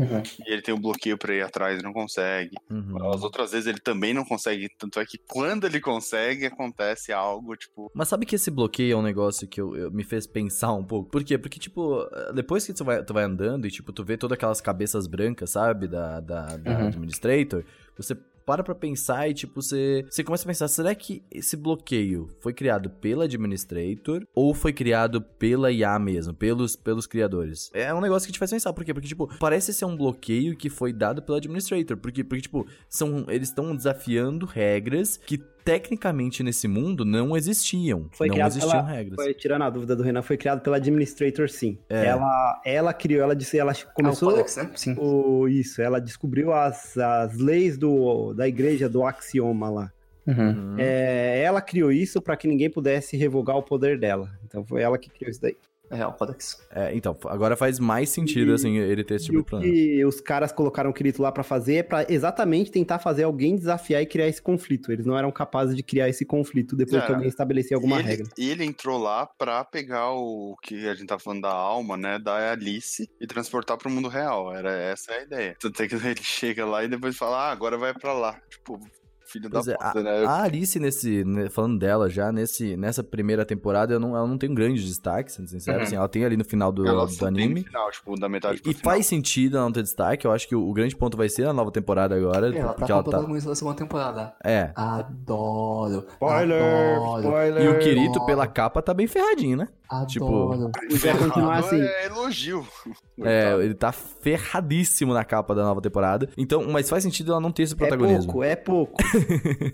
E ele tem um bloqueio pra ir atrás, não consegue. Uhum. As outras vezes ele também não consegue. Tanto é que quando ele consegue, acontece algo, tipo. Mas sabe que esse bloqueio é um negócio que eu, eu- me fez pensar um pouco? Por quê? Porque, tipo, depois que tu vai, tu vai andando e, tipo, tu vê todas aquelas cabeças brancas, sabe? Da, da, da Uhum. Administrator, você para pra pensar e, tipo, você, você começa a pensar, será que esse bloqueio foi criado pela Administrator ou foi criado pela IA mesmo, pelos, pelos criadores? É um negócio que te faz pensar, por quê? Porque, tipo, parece ser um bloqueio que foi dado pela Administrator, porque, porque tipo, são, eles estão desafiando regras que tecnicamente nesse mundo não existiam. Foi não existiam pela- regras. Foi, tirando a dúvida do Renan, foi criado pela Administrator, sim. É. Ela, ela criou, ela disse, ela Começou... É o Codex, né? Sim. o, isso, ela descobriu as, as leis do, da igreja do axioma lá. Uhum. É, ela criou isso pra que ninguém pudesse revogar o poder dela. Então foi ela que criou isso daí. É, o Codex. É, então, agora faz mais sentido, E- assim, ele ter esse E tipo de plano. que os caras colocaram o Kirito lá pra fazer é pra exatamente tentar fazer alguém desafiar e criar esse conflito. Eles não eram capazes de criar esse conflito depois É. que alguém estabelecia alguma ele, regra. ele entrou lá pra pegar o que a gente tá falando da alma, né? Da Alice e transportar pro mundo real. Era essa a ideia. Tanto é que (laughs) ele chega lá e depois fala, ah, agora vai pra lá. Tipo, filho Pois da é, puta, né? A Alice, nesse, né, falando dela já, nesse, nessa primeira temporada, eu não, ela não tem um grande destaque, sendo sincero. Uhum. Assim, ela tem ali no final do, Ela do anime. no final, tipo, da metade E, e faz sentido ela não ter destaque. Eu acho que o, o grande ponto vai ser na nova temporada agora. Ela tá ela o tá. da segunda temporada. É. Adoro. Spoiler, Adoro. spoiler. E o Kirito, adoro. pela capa, tá bem ferradinho, né? Tipo, Adoro. Vai continuar assim. É elogio. É, ele tá ferradíssimo na capa da nova temporada. Então, mas faz sentido ela não ter esse É protagonismo. pouco, é pouco. (laughs)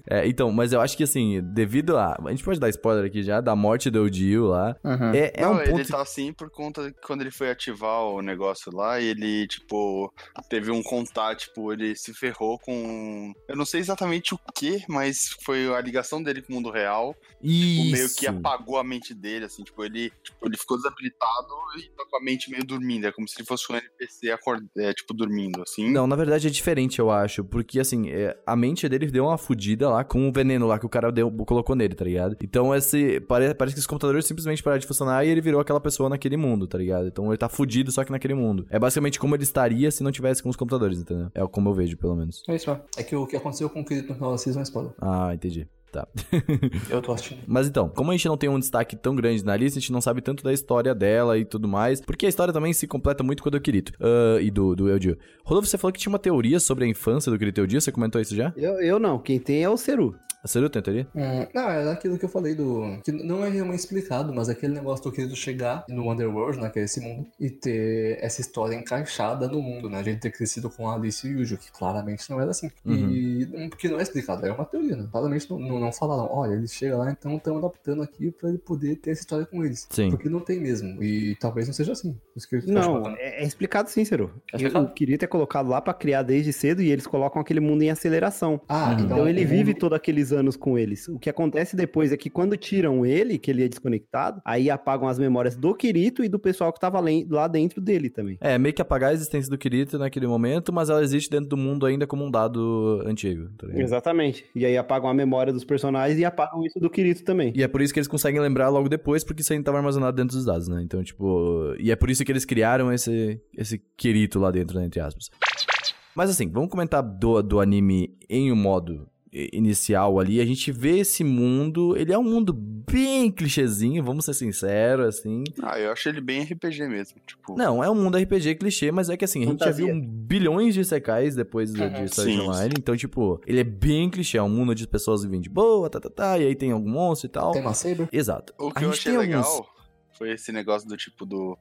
É, então, mas eu acho que assim, devido a. A gente pode dar spoiler aqui já, da morte do Dio lá. Uhum. É, é não, um ponto. ele tá assim por conta de quando ele foi ativar o negócio lá, e ele, tipo, teve um contato, tipo, ele se ferrou com. Eu não sei exatamente o que, mas foi a ligação dele com o mundo real. Tipo, meio Isso. que apagou a mente dele, assim, tipo, ele, tipo, ele ficou desabilitado e tá com a mente meio dormindo. É como se ele fosse um NPC acord... é, tipo, dormindo, assim. Não, na verdade é diferente, eu acho. Porque, assim, é, a mente dele deu uma fudida lá com o veneno lá que o cara deu, colocou nele, tá ligado? Então, esse. Pare, parece que os computadores simplesmente pararam de funcionar e ele virou aquela pessoa naquele mundo, tá ligado? Então ele tá fudido só que naquele mundo. É basicamente como ele estaria se não tivesse com os computadores, entendeu? É como eu vejo, pelo menos. É isso, ó. É que o que aconteceu com o Kirito no final da season é spoiler. Ah, entendi. Tá. Eu tô assistindo. Mas então, como a gente não tem um destaque tão grande na lista, a gente não sabe tanto da história dela e tudo mais, porque a história também se completa muito com a do Kirito ah, e do, do Eldio. Rodolfo, você falou que tinha uma teoria sobre a infância do Kirito Eldio, você comentou isso já? Eu, eu não, quem tem é o Seru. A Seru tem teoria? Hum, não, era aquilo que eu falei do. Que não é realmente explicado, mas aquele negócio do Kirito chegar no Underworld, né? Que é esse mundo, e ter essa história encaixada no mundo, né? A gente ter crescido com a Alice e o Yujo, que claramente não era assim. E. hum, Porque não é explicado, é uma teoria, né? Claramente não, não, não falaram, olha, ele chega lá, então estamos adaptando aqui pra ele poder ter essa história com eles. Sim. Porque não tem mesmo. E talvez não seja assim. Não, é, é explicado sim, Seru. É explicado? O Kirito é colocado lá pra criar desde cedo e eles colocam aquele mundo em aceleração. Ah, Uhum. Então ele o vive mundo- todos aqueles anos com eles. O que acontece depois é que quando tiram ele, que ele é desconectado, aí apagam as memórias do Kirito e do pessoal que tava lá dentro dele também. É, meio que apagar a existência do Kirito naquele momento, mas ela existe dentro do mundo ainda como um dado antigo, tá? Exatamente. E aí apagam a memória dos personagens e apagam isso do Kirito também. E é por isso que eles conseguem lembrar logo depois, porque isso ainda estava armazenado dentro dos dados, né? Então, tipo. E é por isso que eles criaram esse, esse Kirito lá dentro, né, entre aspas. Mas assim, vamos comentar do, do anime em um modo inicial ali. A gente vê esse mundo. Ele é um mundo bem clichêzinho, vamos ser sinceros, assim. Ah, eu achei ele bem RPG mesmo. Tipo, Não, é um mundo RPG clichê, mas é que assim, a gente já viu bilhões de secais depois de Sword Sim. Online. Então, tipo, ele é bem clichê. É um mundo de pessoas vivendo de boa, tá, tá, tá. E aí tem algum monstro e tal. Tem uma Saber? Exato. o A que eu gente achei tem legal alguns- foi esse negócio do tipo do.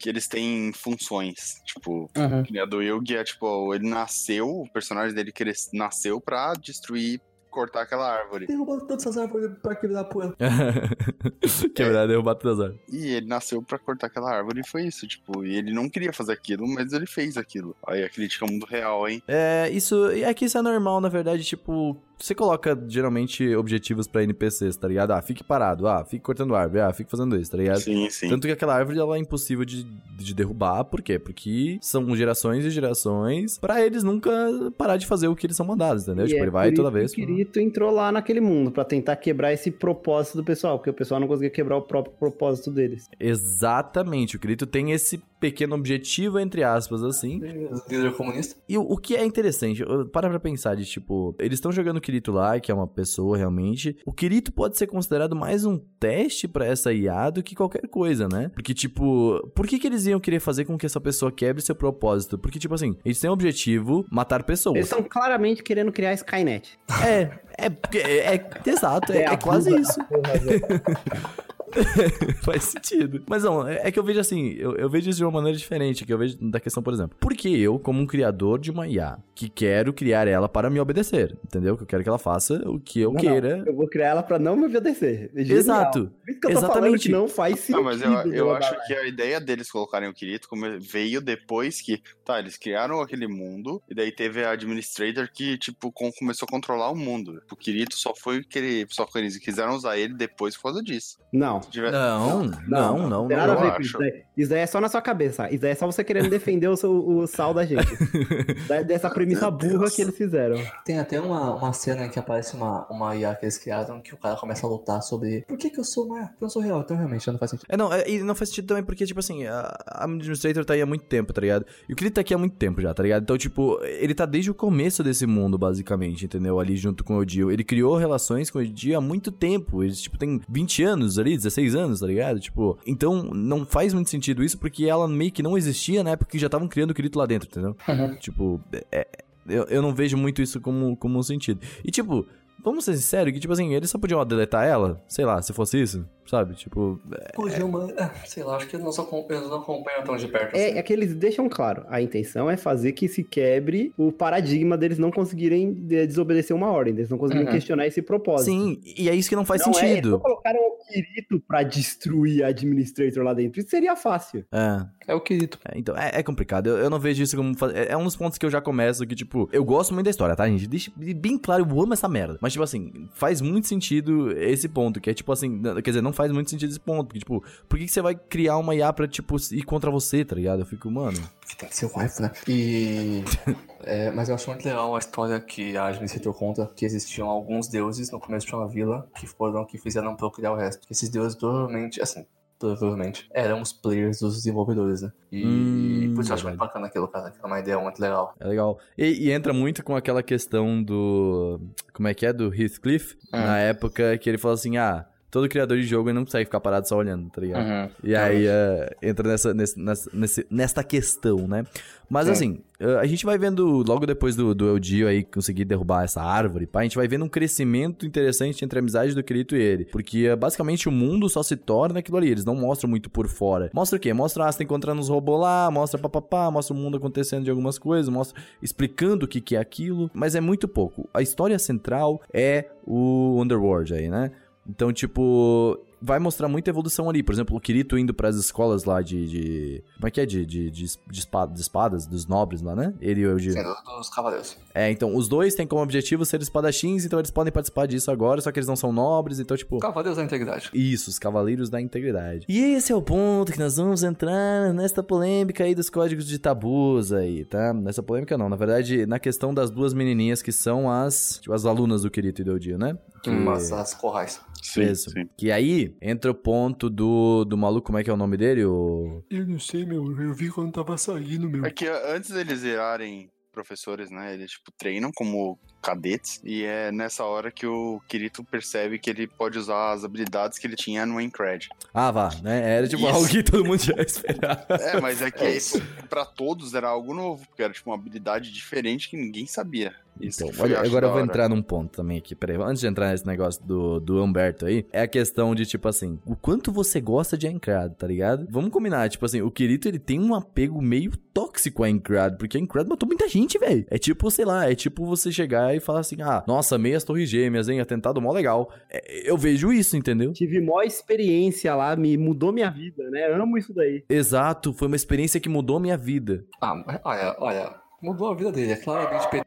Que eles têm funções. Tipo, Uhum. a do Yugi é tipo, ele nasceu, o personagem dele que ele nasceu pra destruir, cortar aquela árvore. Derrubando todas essas árvores pra quebrar poeira. (laughs) Quebrar, derrubar todas as árvores. E ele nasceu pra cortar aquela árvore e foi isso, tipo, e ele não queria fazer aquilo, mas ele fez aquilo. Aí a crítica ao mundo real, hein? É, isso. É que isso é normal, na verdade, tipo. Você coloca geralmente objetivos pra NPCs, tá ligado? Ah, fique parado, ah, fique cortando árvore, ah, fique fazendo isso, tá ligado? Sim, sim. Tanto que aquela árvore ela é impossível de, de derrubar, por quê? Porque são gerações e gerações pra eles nunca parar de fazer o que eles são mandados, entendeu? E tipo, é ele vai toda vez. O Kirito entrou lá naquele mundo pra tentar quebrar esse propósito do pessoal, porque o pessoal não conseguia quebrar o próprio propósito deles. Exatamente, o Kirito tem esse pequeno objetivo, entre aspas, assim. Líder comunista? E o, o que é interessante, para pra pensar de tipo, eles estão jogando o Kirito lá, que é uma pessoa realmente. O Kirito pode ser considerado mais um teste pra essa IA do que qualquer coisa, né? Porque, tipo, por que, que eles iam querer fazer com que essa pessoa quebre seu propósito? Porque, tipo assim, eles têm o objetivo matar pessoas. Eles estão claramente querendo criar Skynet. É, é, porque- é, é, exato, é, é quase isso. (laughs) (laughs) Faz sentido. Mas não, é é que eu vejo assim, eu, eu vejo isso de uma maneira diferente, que eu vejo da questão, por exemplo. Por que eu, como um criador de uma IA, que quero criar ela para me obedecer, entendeu? Que eu quero que ela faça o que eu Não, queira. não, eu vou criar ela pra não me obedecer. É. Exato. Por isso que eu tô falando Exatamente. que não faz sentido. Não, mas eu, eu acho que a ideia deles colocarem o Kirito como veio depois que, tá, eles criaram aquele mundo, e daí teve a Administrator que, tipo, com- começou a controlar o mundo. O Kirito só foi que ele, só que eles quiseram usar ele depois por causa disso. Não, Não. Tiver- Não, não, não, não. Tem nada a ver com acho. isso daí. Isso daí é só na sua cabeça. Isso daí é só você querendo defender o, seu, o sal da gente. (laughs) Dessa premissa burra que eles fizeram. Tem até uma, uma cena em que aparece uma, uma IA que eles criaram que o cara começa a lutar sobre por que, que eu sou uma Porque eu não sou real, então realmente não faz sentido. É, não, é, e não faz sentido também porque, tipo assim, a, a Administrator tá aí há muito tempo, tá ligado? E o Kirito tá aqui há muito tempo já, tá ligado? Então, tipo, ele tá desde o começo desse mundo, basicamente, entendeu? Ali junto com o Dio. Ele criou relações com o Dio há muito tempo. Eles, tipo, tem 20 anos ali, 16 anos, tá ligado? Tipo, então não faz muito sentido isso porque ela meio que não existia na época que já estavam criando o Kirito lá dentro, entendeu? Tipo, é- eu, eu não vejo muito isso como, como um sentido. E, tipo, vamos ser sinceros que, tipo assim, eles só podiam deletar ela, sei lá, se fosse isso, sabe? Tipo, Kojima, é, sei lá, acho que eles não, eles não acompanham tão de perto É, assim. é que eles deixam claro, a intenção é fazer que se quebre o paradigma deles não conseguirem eh, desobedecer uma ordem, deles não conseguirem Uhum. questionar esse propósito. sim, e é isso que não faz não É, eles sentido. não colocaram o Kirito pra destruir a Administrator lá dentro. Isso seria fácil. É, É o Kirito. é, então, é, é complicado. Eu, eu não vejo isso como. É, é um dos pontos que eu já começo que, tipo, eu gosto muito da história, tá, gente? Deixa bem claro, eu amo essa merda. Mas, tipo assim, faz muito sentido esse ponto, que é tipo assim. Quer dizer, não faz muito sentido esse ponto. Porque, tipo, por que, que você vai criar uma IA pra, tipo, ir contra você, tá ligado? Eu fico, mano. Que tem que ser o wife, né? E. (laughs) é, mas eu acho muito legal a história que a Administrator conta que existiam alguns deuses no começo de uma vila que foram que fizeram procriar o resto. Esses deuses provavelmente, assim, provavelmente, eram os players dos desenvolvedores, né? E Hum, por isso eu acho muito bacana aquilo, cara. que É uma ideia muito legal. É legal. E, e entra muito com aquela questão do. Como é que é? Do Heathcliff. Hum. Na época que ele falou assim: ah, todo criador de jogo não consegue ficar parado só olhando, tá ligado? Uhum. E aí é, entra nessa, nessa, nesse- nesta questão, né? Mas Sim. assim, eh, a gente vai vendo, logo depois do, do Eldio aí conseguir derrubar essa árvore, pá, a gente vai vendo um crescimento interessante entre a amizade do Kirito e ele. Porque eh, basicamente o mundo só se torna aquilo ali, eles não mostram muito por fora. Mostra o quê? Mostra, ah, você tá encontrando os robôs lá, mostra papapá, mostra o mundo acontecendo de algumas coisas, mostra explicando o que, que é aquilo, mas é muito pouco. A história central é o Underworld aí, né? Então, tipo, vai mostrar muita evolução ali. Por exemplo, o Kirito indo pras escolas lá de. de- como é que é? De, de, de, de espada- de espadas, dos nobres lá, né? Ele e o. Sim, dos cavaleiros. É, então, os dois têm como objetivo ser espadachins, então eles podem participar disso agora, só que eles não são nobres, então, tipo. Cavaleiros da Integridade. Isso, os Cavaleiros da Integridade. E esse é o ponto que nós vamos entrar nesta polêmica aí dos códigos de tabus aí, tá? Nessa polêmica não, na verdade, na questão das duas menininhas que são as, tipo, as alunas do Kirito e do Dio, né? Que... Mas as corrais. Sim, Isso. sim. Que aí entra o ponto do, do maluco, como é que é o nome dele? O... Eu não sei, meu. Eu vi quando tava saindo, meu. É que antes deles virarem professores, né? Eles, tipo, treinam como cadetes. E é nessa hora que o Kirito percebe que ele pode usar as habilidades que ele tinha no Aincrad. Ah, vá, né? Era tipo Isso. algo que todo mundo já (laughs) esperava. É, mas é que É isso, pra todos era algo novo, porque era, tipo, uma habilidade diferente que ninguém sabia. Isso Então, olha, agora eu vou entrar num ponto também aqui, peraí. Antes de entrar nesse negócio do, do Humberto aí, é a questão de, tipo assim, o quanto você gosta de Aincrad, tá ligado? Vamos combinar, tipo assim, o Kirito, ele tem um apego meio tóxico a Aincrad, porque Aincrad matou muita gente, velho. É tipo, sei lá, é tipo você chegar e falar assim, ah, nossa, amei as torres gêmeas, hein, atentado mó legal. É, eu vejo isso, entendeu? Tive mó experiência lá, me mudou minha vida, né? Amo isso daí. Exato, foi uma experiência que mudou a minha vida. Ah, olha, olha. Mudou a vida dele. É claramente.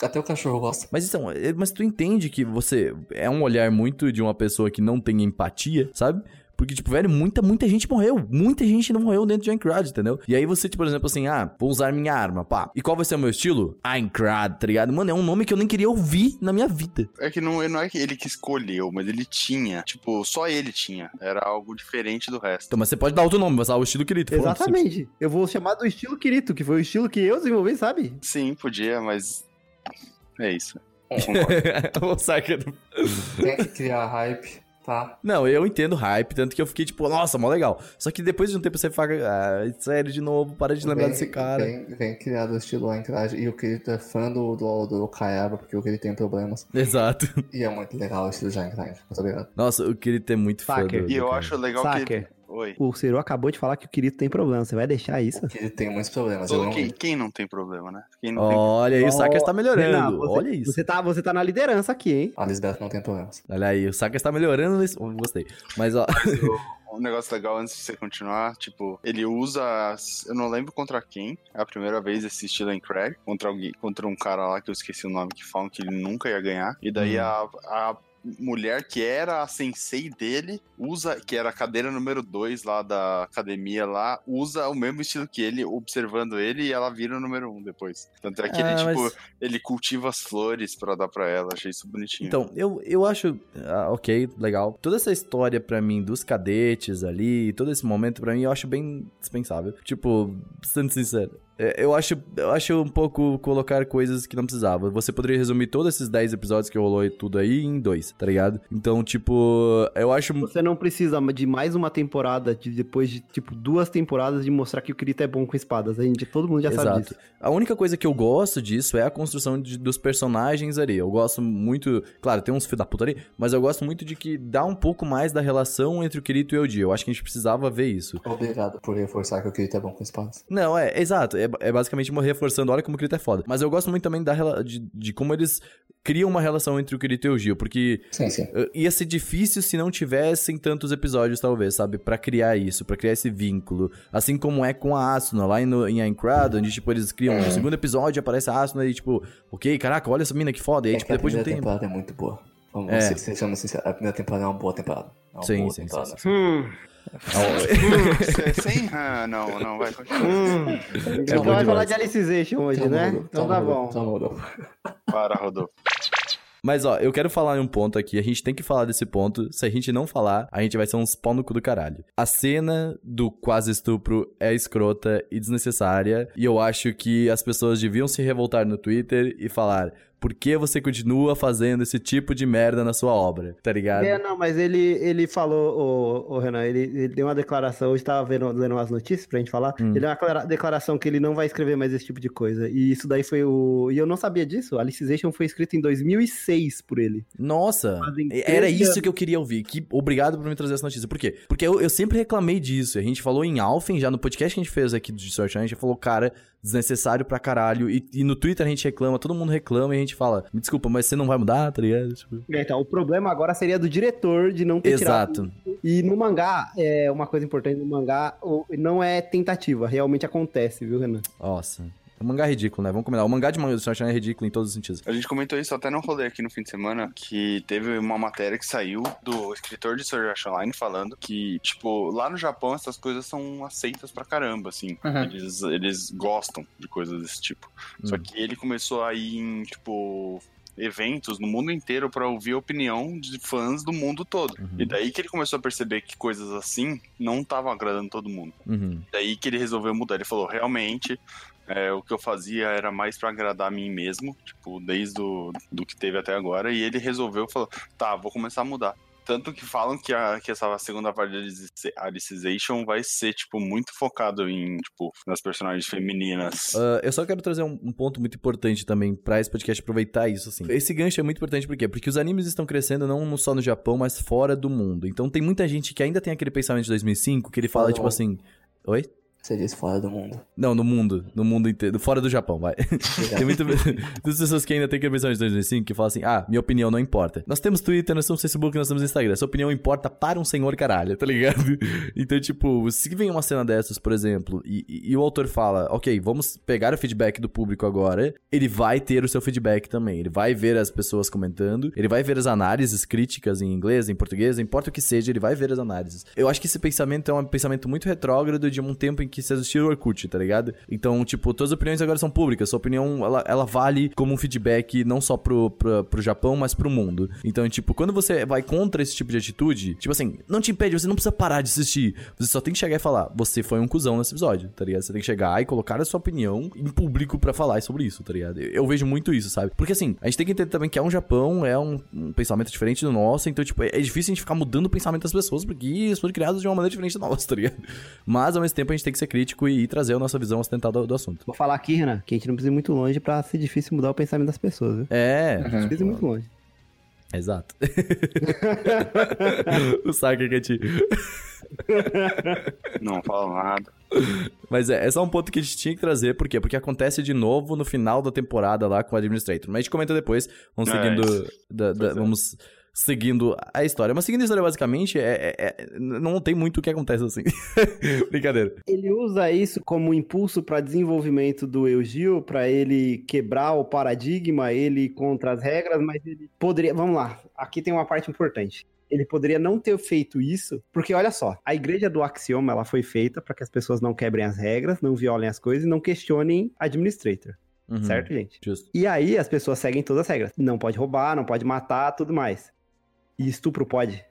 Até o cachorro gosta. Mas então, é- mas tu entende que você é um olhar muito de uma pessoa que não tem empatia, sabe? Porque, tipo, velho, muita, muita gente morreu. Muita gente não morreu dentro de Aincrad, entendeu? E aí você, tipo, por exemplo, assim, ah, vou usar minha arma, pá. E qual vai ser o meu estilo? Aincrad, tá ligado? Mano, é um nome que eu nem queria ouvir na minha vida. É que não, não é que ele que escolheu, mas ele tinha. Tipo, só ele tinha. Era algo diferente do resto. Então, mas você pode dar outro nome, mas ah, o estilo foda-se. Exatamente. Eu vou chamar do estilo Kirito, que foi o estilo que eu desenvolvi, sabe? Sim, podia, mas. É isso. (laughs) o saca do... Tem que criar hype, tá? Não, eu entendo hype, tanto que eu fiquei tipo, nossa, mó legal. Só que depois de um tempo você fala, ah, sério, de novo, para de lembrar Vem- desse cara. Vem, vem criado o estilo Aincrad. E o Kirito é fã do, do, do Kayaba, porque o Kirito tem problemas. Exato. E é muito legal o estilo de Aincrad, tá ligado? Nossa, eu queria ter muito fã Saca. do- E do eu cara. acho legal que. Oi. o Ciro acabou de falar que o Kirito tem problema. Você vai deixar isso? O Kirito tem muitos problemas. Ô, não... Quem, quem não tem problema, né? Quem não tem Olha aí, o Saka está melhorando. Renan, você- Olha isso. Você tá, você tá na liderança aqui, hein? A Lisbeth não tem problemas. Olha aí, o Saka está melhorando nesse. Oh, gostei. Mas, ó. (laughs) Um negócio legal antes de você continuar, tipo, ele usa. Eu não lembro contra quem. É a primeira vez esse estilo em Craig. Contra alguém, contra um cara lá que eu esqueci o nome que falam que ele nunca ia ganhar. E daí Hum. a, a mulher que era a sensei dele, usa, que era a cadeira número 2 lá da academia lá, usa o mesmo estilo que ele, observando ele, e ela vira o número 1 um depois. Tanto é que Ah, ele, tipo, mas- ele cultiva as flores pra dar pra ela. Achei isso bonitinho. Então, eu, eu acho. ah, ok, legal. Toda essa história pra mim dos cadetes ali, todo esse momento pra mim, eu acho bem dispensável. Tipo, sendo sincero. É, Eu acho, eu acho um pouco colocar coisas que não precisava. Você poderia resumir todos esses 10 episódios que rolou e tudo aí em dois, tá ligado? Então, tipo, eu acho. Você não precisa de mais uma temporada, de depois de, tipo, duas temporadas de mostrar que o Kirito é bom com espadas. A gente, todo mundo já sabe Exato. disso. A única coisa que eu gosto disso é a construção de- dos personagens ali. Eu gosto muito. Claro, tem uns filhos da puta ali, mas eu gosto muito de que dá um pouco mais da relação entre o Kirito e o Eudi. Eu acho que a gente precisava ver isso. Obrigado por reforçar que o Kirito é bom com espadas. Não, é, exato. É, é basicamente uma reforçando, olha como o Kirito é foda. Mas eu gosto muito também da, de, de como eles criam uma relação entre o Kirito e o Gio, porque Sim, sim. ia ser difícil se não tivessem tantos episódios, talvez, sabe? Pra criar isso, pra criar esse vínculo. Assim como é com a Asuna, lá em, em Aincrad, onde, tipo, eles criam É. no segundo episódio, aparece a Asuna e, tipo, ok, caraca, olha essa mina que foda. E aí, É tipo, depois de um primeira tempo. temporada é muito boa. Vamos É. ser, sejamos sinceros, a primeira temporada é uma boa temporada. É uma Sim, boa sim, temporada. sim, Hum, Cê- (laughs) Sem? Ah, não, não, vai continuar. hum. É então bom vai falar de Alicization hoje, Então né? muda, Então tá muda, bom. então muda. Para, Rodolfo. Mas ó, eu quero falar em um ponto aqui, a gente tem que falar desse ponto. Se a gente não falar, a gente vai ser uns pau no cu do caralho. A cena do quase estupro é escrota e desnecessária, e eu acho que as pessoas deviam se revoltar no Twitter e falar: por que você continua fazendo esse tipo de merda na sua obra? Tá ligado? É, não, mas ele, ele falou, o, Renan, ele, ele deu uma declaração, hoje tava vendo, lendo umas notícias pra gente falar, Hum. ele deu uma clara- declaração que ele não vai escrever mais esse tipo de coisa, e isso daí foi o... E eu não sabia disso, Alicization foi escrito em 2006 por ele. Nossa, era 13 isso anos. que eu queria ouvir. Que, obrigado por me trazer essa notícia. Por quê? Porque eu, eu sempre reclamei disso. A gente falou em Alphen, já no podcast que a gente fez aqui do Art, a gente falou, cara, desnecessário pra caralho. E, e no Twitter a gente reclama, todo mundo reclama e a gente fala, me desculpa, mas você não vai mudar, tá ligado? Tipo, É, Então, o problema agora seria do diretor de não ter tirado Exato. E no mangá, é uma coisa importante no mangá, não é tentativa, realmente acontece, viu, Renan? Nossa. O mangá é ridículo, né? Vamos combinar. O mangá de manga do Sword Art é ridículo em todos os sentidos. A gente comentou isso até no rolê aqui no fim de semana, que teve uma matéria que saiu do escritor de Sword Art Online falando que, tipo, lá no Japão essas coisas são aceitas pra caramba, assim. Uhum. Eles, eles gostam de coisas desse tipo. Só Hum. que ele começou a ir em, tipo, eventos no mundo inteiro pra ouvir a opinião de fãs do mundo todo. Uhum. E daí que ele começou a perceber que coisas assim não estavam agradando todo mundo. Uhum. Daí que ele resolveu mudar. Ele falou, realmente, é, o que eu fazia era mais pra agradar a mim mesmo, tipo, desde o, do que teve até agora. E ele resolveu, falou, tá, vou começar a mudar. Tanto que falam que, a, que essa segunda parte de Alicization vai ser, tipo, muito focado em, tipo, nas personagens femininas. Ah, eu só quero trazer um, um ponto muito importante também pra esse podcast aproveitar isso, assim. Esse gancho é muito importante por quê? Porque os animes estão crescendo não só no Japão, mas fora do mundo. Então tem muita gente que ainda tem aquele pensamento de 2005 que ele fala, do tipo assim... Oi? Você disse fora do mundo. Não, no mundo. No mundo inteiro. Fora do Japão, vai. Tem muita- muitas pessoas que ainda têm pensamento de 2005 que falam assim: ah, minha opinião não importa. Nós temos Twitter, nós temos Facebook, nós temos Instagram. Sua opinião importa para um senhor caralho, tá ligado? (laughs) Então, tipo, se vem uma cena dessas, por exemplo, e, e- e o autor fala: ok, vamos pegar o feedback do público agora, ele vai ter o seu feedback também. Ele vai ver as pessoas comentando, ele vai ver as análises críticas em inglês, em português, não importa o que seja, ele vai ver as análises. Eu acho que esse pensamento é um pensamento muito retrógrado de um tempo em que se existia o Orkut, tá ligado? Então, tipo, todas as opiniões agora são públicas. Sua opinião, ela, ela vale como um feedback não só pro, pro, pro Japão, mas pro mundo. Então, tipo, quando você vai contra esse tipo de atitude, tipo assim, não te impede, você não precisa parar de assistir. Você só tem que chegar e falar, você foi um cuzão nesse episódio, tá ligado? Você tem que chegar e colocar a sua opinião em público pra falar sobre isso, tá ligado? Eu, eu vejo muito isso, sabe? Porque assim, a gente tem que entender também que é um Japão, é um, um pensamento diferente do nosso, então, tipo, é, é difícil a gente ficar mudando o pensamento das pessoas, porque eles foram criados de uma maneira diferente da nossa, tá ligado? Mas, ao mesmo tempo, a gente tem que ser crítico e, trazer a nossa visão ocidental do, do assunto. Vou falar aqui, Renan, que a gente não precisa ir muito longe pra ser difícil mudar o pensamento das pessoas, viu? É, Não precisa ir muito longe. exato. (laughs) o saque é que (laughs) Não falo nada. Mas é, é só um ponto que a gente tinha que trazer, por quê? Porque acontece de novo no final da temporada lá com o Administrator. Mas a gente comenta depois, vamos É, seguindo. da- da- é. vamos seguindo a história. Mas seguindo a história, basicamente, é, é- é- não tem muito o que acontece assim. (laughs) Brincadeira. Ele usa isso como impulso para desenvolvimento do Eugil, para ele quebrar o paradigma, ele contra as regras, mas ele poderia. Vamos lá, aqui tem uma parte importante. Ele poderia não ter feito isso, porque olha só, a igreja do axioma ela foi feita para que as pessoas não quebrem as regras, não violem as coisas e não questionem administrator, Uhum, certo, gente? Justo. E aí as pessoas seguem todas as regras. Não pode roubar, não pode matar, tudo mais. E estupro pode.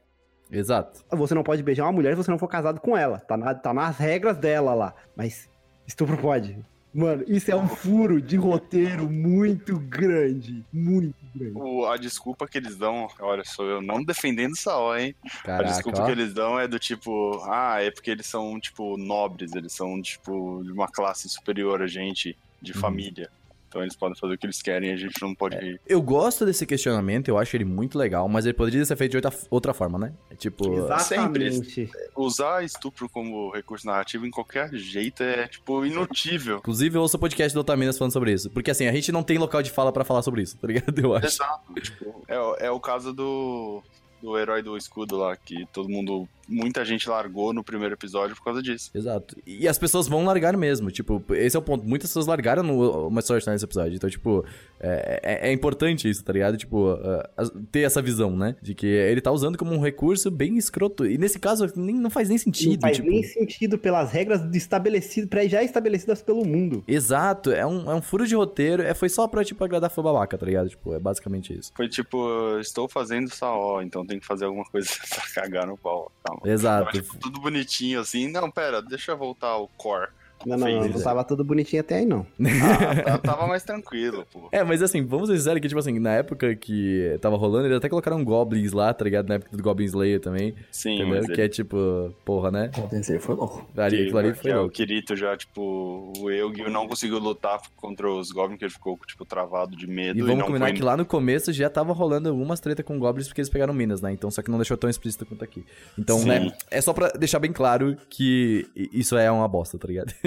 Exato. Você não pode beijar uma mulher se você não for casado com ela. Tá, na- tá nas regras dela lá. Mas estupro pode. Mano, isso é um furo de roteiro muito grande. Muito grande. O- a desculpa que eles dão, olha, sou eu não defendendo Saó, hein? a Caraca, desculpa ó. que eles dão é do tipo, ah, é porque eles são, tipo, nobres, eles são, tipo, de uma classe superior a gente, de Uhum. família. Então eles podem fazer o que eles querem e a gente não pode. É. Eu gosto desse questionamento, eu acho ele muito legal, mas ele poderia ser feito de outra, outra forma, né? É Tipo, Exatamente. Usar estupro como recurso narrativo em qualquer jeito é, tipo, inutível. inclusive eu ouço o podcast do Otaminas falando sobre isso. Porque assim, a gente não tem local de fala pra falar sobre isso, tá ligado? Eu acho. Exato. tipo, é, o- é o caso do, do herói do escudo lá, que todo mundo. Muita gente largou no primeiro episódio por causa disso. Exato. E as pessoas vão largar mesmo. Tipo, esse é o ponto. Muitas pessoas largaram no uma Sword nesse episódio. Então, tipo, é, é- é importante isso, tá ligado? Tipo, uh, ter essa visão, né? De que ele tá usando como um recurso bem escroto. E nesse caso, nem, não faz nem sentido. Não faz tipo... nem sentido pelas regras estabelecidas, pré- já estabelecidas pelo mundo. Exato, é um, é um furo de roteiro. É, foi só pra, tipo, agradar fã babaca, tá ligado? Tipo, é basicamente isso. Foi tipo, estou fazendo Saó, então tem que fazer alguma coisa (laughs) pra cagar no pau. Exato. tudo bonitinho assim. Não, pera, deixa eu voltar ao core. Não, não, não, não é. tava tudo bonitinho até aí, não. Ah, tava mais tranquilo, pô. É, mas assim, vamos ser sinceros que, tipo assim, na época que tava rolando, eles até colocaram goblins lá, tá ligado? Na época do Goblin Slayer também, Sim, entendeu? mas Que ele, é tipo, porra, né? Slayer foi louco. Ali, aquilo ali foi é o louco. Kirito já, tipo, o Eugil não conseguiu lutar contra os Goblins, que ele ficou, tipo, travado de medo. E vamos não combinar foi... que lá no começo já tava rolando algumas treta com goblins porque eles pegaram minas, né? Então, só que não deixou tão explícito quanto aqui. Então, Sim. né, é só pra deixar bem claro que isso é uma bosta, tá ligado? (laughs)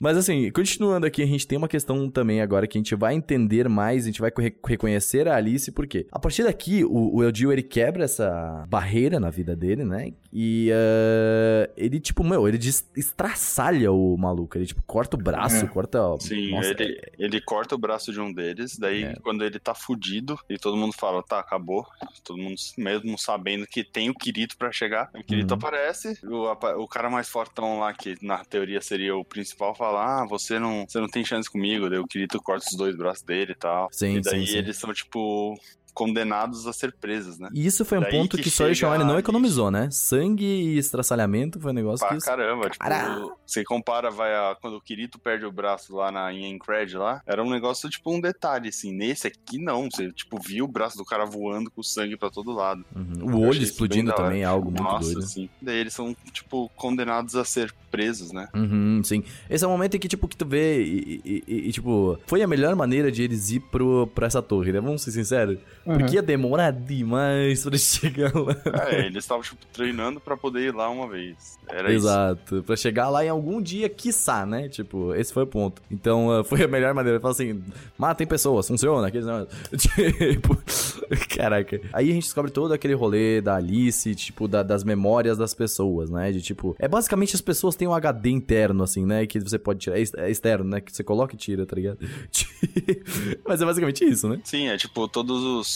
Mas assim, continuando aqui, a gente tem uma questão também agora que a gente vai entender mais, a gente vai re- reconhecer a Alice, por quê? A partir daqui, o, o Eldil, ele quebra essa barreira na vida dele, né? E ah, ele, tipo, meu, ele estraçalha o maluco, ele, tipo, corta o braço, corta... Sim, Nossa, ele, ele corta o braço de um deles, daí É. quando ele tá fudido e todo mundo fala, tá, acabou. Todo mundo, mesmo sabendo que tem o Kirito pra chegar, o Kirito Uhum. aparece, o, o cara mais fortão lá, que na teoria seria o principal, fala, ah, você não, você não tem chance comigo, daí o Kirito corta os dois braços dele e tal. Sim, e daí sim, sim. eles são, tipo, condenados a ser presos, né? E isso foi um Daí ponto que que, Art Online não economizou, né? Sangue e estraçalhamento foi um negócio Pra que... caramba, tipo, você compara, vai a, quando o Kirito perde o braço lá na em Encred lá, era um negócio, tipo, um detalhe, assim, nesse aqui não, você, tipo, viu o braço do cara voando com sangue pra todo lado. Uhum. O olho explodindo também é algo muito Nossa, doido. assim, daí eles são, tipo, condenados a ser presos, né? Uhum, sim. Esse é o momento em que, tipo, que tu vê e, e- e- e, tipo, foi a melhor maneira de eles ir pro, pra essa torre, né? Vamos ser sinceros. Porque ia demorar demais pra eles (laughs) chegar lá. É, eles estavam, tipo, treinando pra poder ir lá uma vez. Era isso. Exato. Pra chegar lá em algum dia, quiçá, né? Tipo, esse foi o ponto. Então, ah, foi a melhor maneira. Fala assim, matem pessoas, funciona. Aqueles (laughs) tipo, caraca. Aí a gente descobre todo aquele rolê da Alice, tipo, da- das memórias das pessoas, né? De tipo, é basicamente as pessoas têm um HD interno, assim, né? Que você pode tirar. É é externo, né? Que você coloca e tira, tá ligado? (laughs) Mas é basicamente isso, né? Sim, é tipo todos os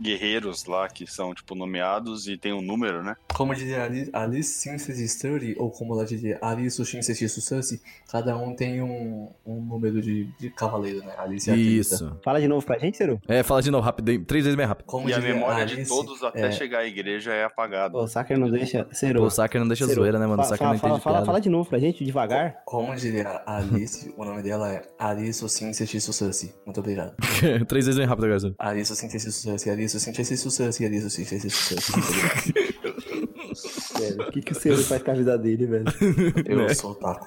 guerreiros lá que são, tipo, nomeados e tem um número, né? Como diria Ali- Alice Synthesis 30, ou como ela diria Alice Synthesis Sussy, cada um tem um, um número de, de cavaleiro, né? Alice é a 30. Isso. Fala de novo pra gente, Ciro. É, fala de novo, rápido, três vezes mais rápido. Como e a memória de Alice, todos até é, chegar à igreja é apagada. O Saker não deixa. Ciro. o Saker não deixa Ciro, zoeira, né, mano? O fala, não fala, entende fala, piada. fala de novo pra gente, devagar. Como diria Alice, (laughs) o nome dela é Alice Synthesis Sussy. Muito obrigado. (laughs) três vezes mais rápido agora. Alice Synthesis Sussy, Alice Synthesis Sussy, Alice Synthesis Sussy. Muito obrigado. Velho, O que, que o Ciro faz com a vida dele, velho? Eu Né? sou otaku.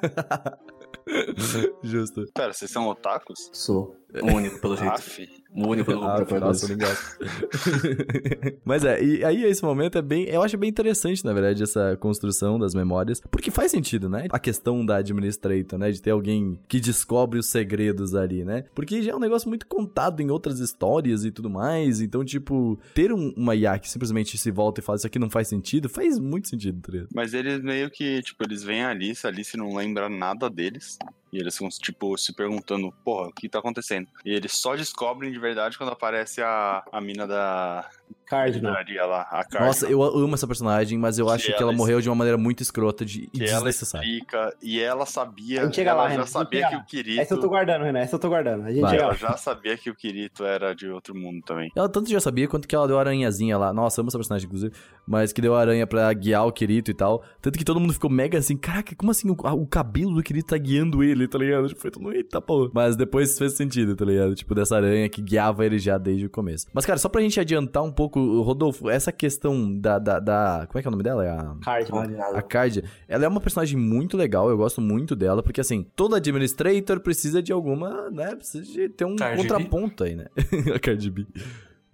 Justo. Pera, vocês são otakus? Sou. O único, pelo jeito. Aff. O único do Ah. (laughs) Mas é, e aí esse momento é bem. Eu acho bem interessante, na verdade, essa construção das memórias. Porque faz sentido, né? A questão da administrator, né? De ter alguém que descobre os segredos ali, né? Porque já é um negócio muito contado em outras histórias e tudo mais. Então, tipo, ter um- uma IA que simplesmente se volta e fala isso aqui não faz sentido, faz muito sentido, tá? Mas eles meio que, tipo, eles veem a Alice, a Alice não lembra nada deles. E eles ficam, tipo, se perguntando, porra, o que tá acontecendo? E eles só descobrem de verdade quando aparece a, a mina da Cardinal. lá, Cardinal. Nossa, eu amo essa personagem, mas eu Que acho que ela ela morreu de uma maneira muito escrota de, e que ela desnecessária. explica, e ela sabia, A gente chega ela lá, já Renan, sabia que o Kirito, Essa eu tô guardando, Renan. Essa eu tô guardando. A gente Vai. ela já sabia que o Kirito era de outro mundo também. Ela tanto já sabia quanto que ela deu a aranhazinha lá. Nossa, amo essa personagem, inclusive. Mas que deu a aranha pra guiar o Kirito e tal. Tanto que todo mundo ficou mega assim, caraca, como assim o, o cabelo do Kirito tá guiando ele, tá ligado? Tipo, foi todo mundo, eita porra. Mas depois fez sentido, tá ligado? Tipo, dessa aranha que guiava ele já desde o começo. Mas, cara, só pra gente adiantar um pouco, Rodolfo, essa questão da. da, da- como é que é o nome dela? É a. Cardinal. Vale nada. A Card, ela é uma personagem muito legal, eu gosto muito dela, porque assim, todo administrator precisa de alguma, né, precisa de ter um Cardi B. contraponto aí, né? (laughs) a Cardi B.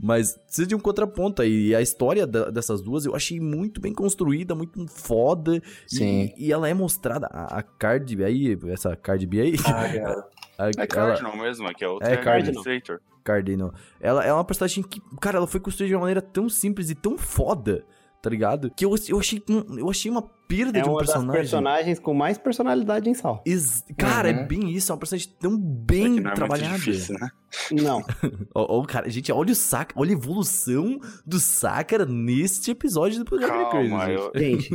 Mas precisa de um contraponto aí. E a história da- dessas duas eu achei muito bem construída, muito foda. E- Sim. E, ela é mostrada, a, a Cardi B aí, essa Cardi B aí, Carga. (laughs) a- É ela- Cardinal mesmo, é que é outra É é Cardinal. Administrator. Cardinal. Ela é uma personagem que, cara, ela foi construída de uma maneira tão simples e tão foda, tá ligado? Que eu, eu, achei, eu achei uma perda É de um uma das personagem. personagens com mais personalidade em Sal. Ex- Cara, é Uhum. bem isso, é uma personagem tão É bem que não é muito trabalhada. difícil, né? Não. (laughs) Ó, ó, cara, gente, olha o Sakura, olha a evolução do Sakura neste episódio do programa Calma, Crazy. eu, Gente,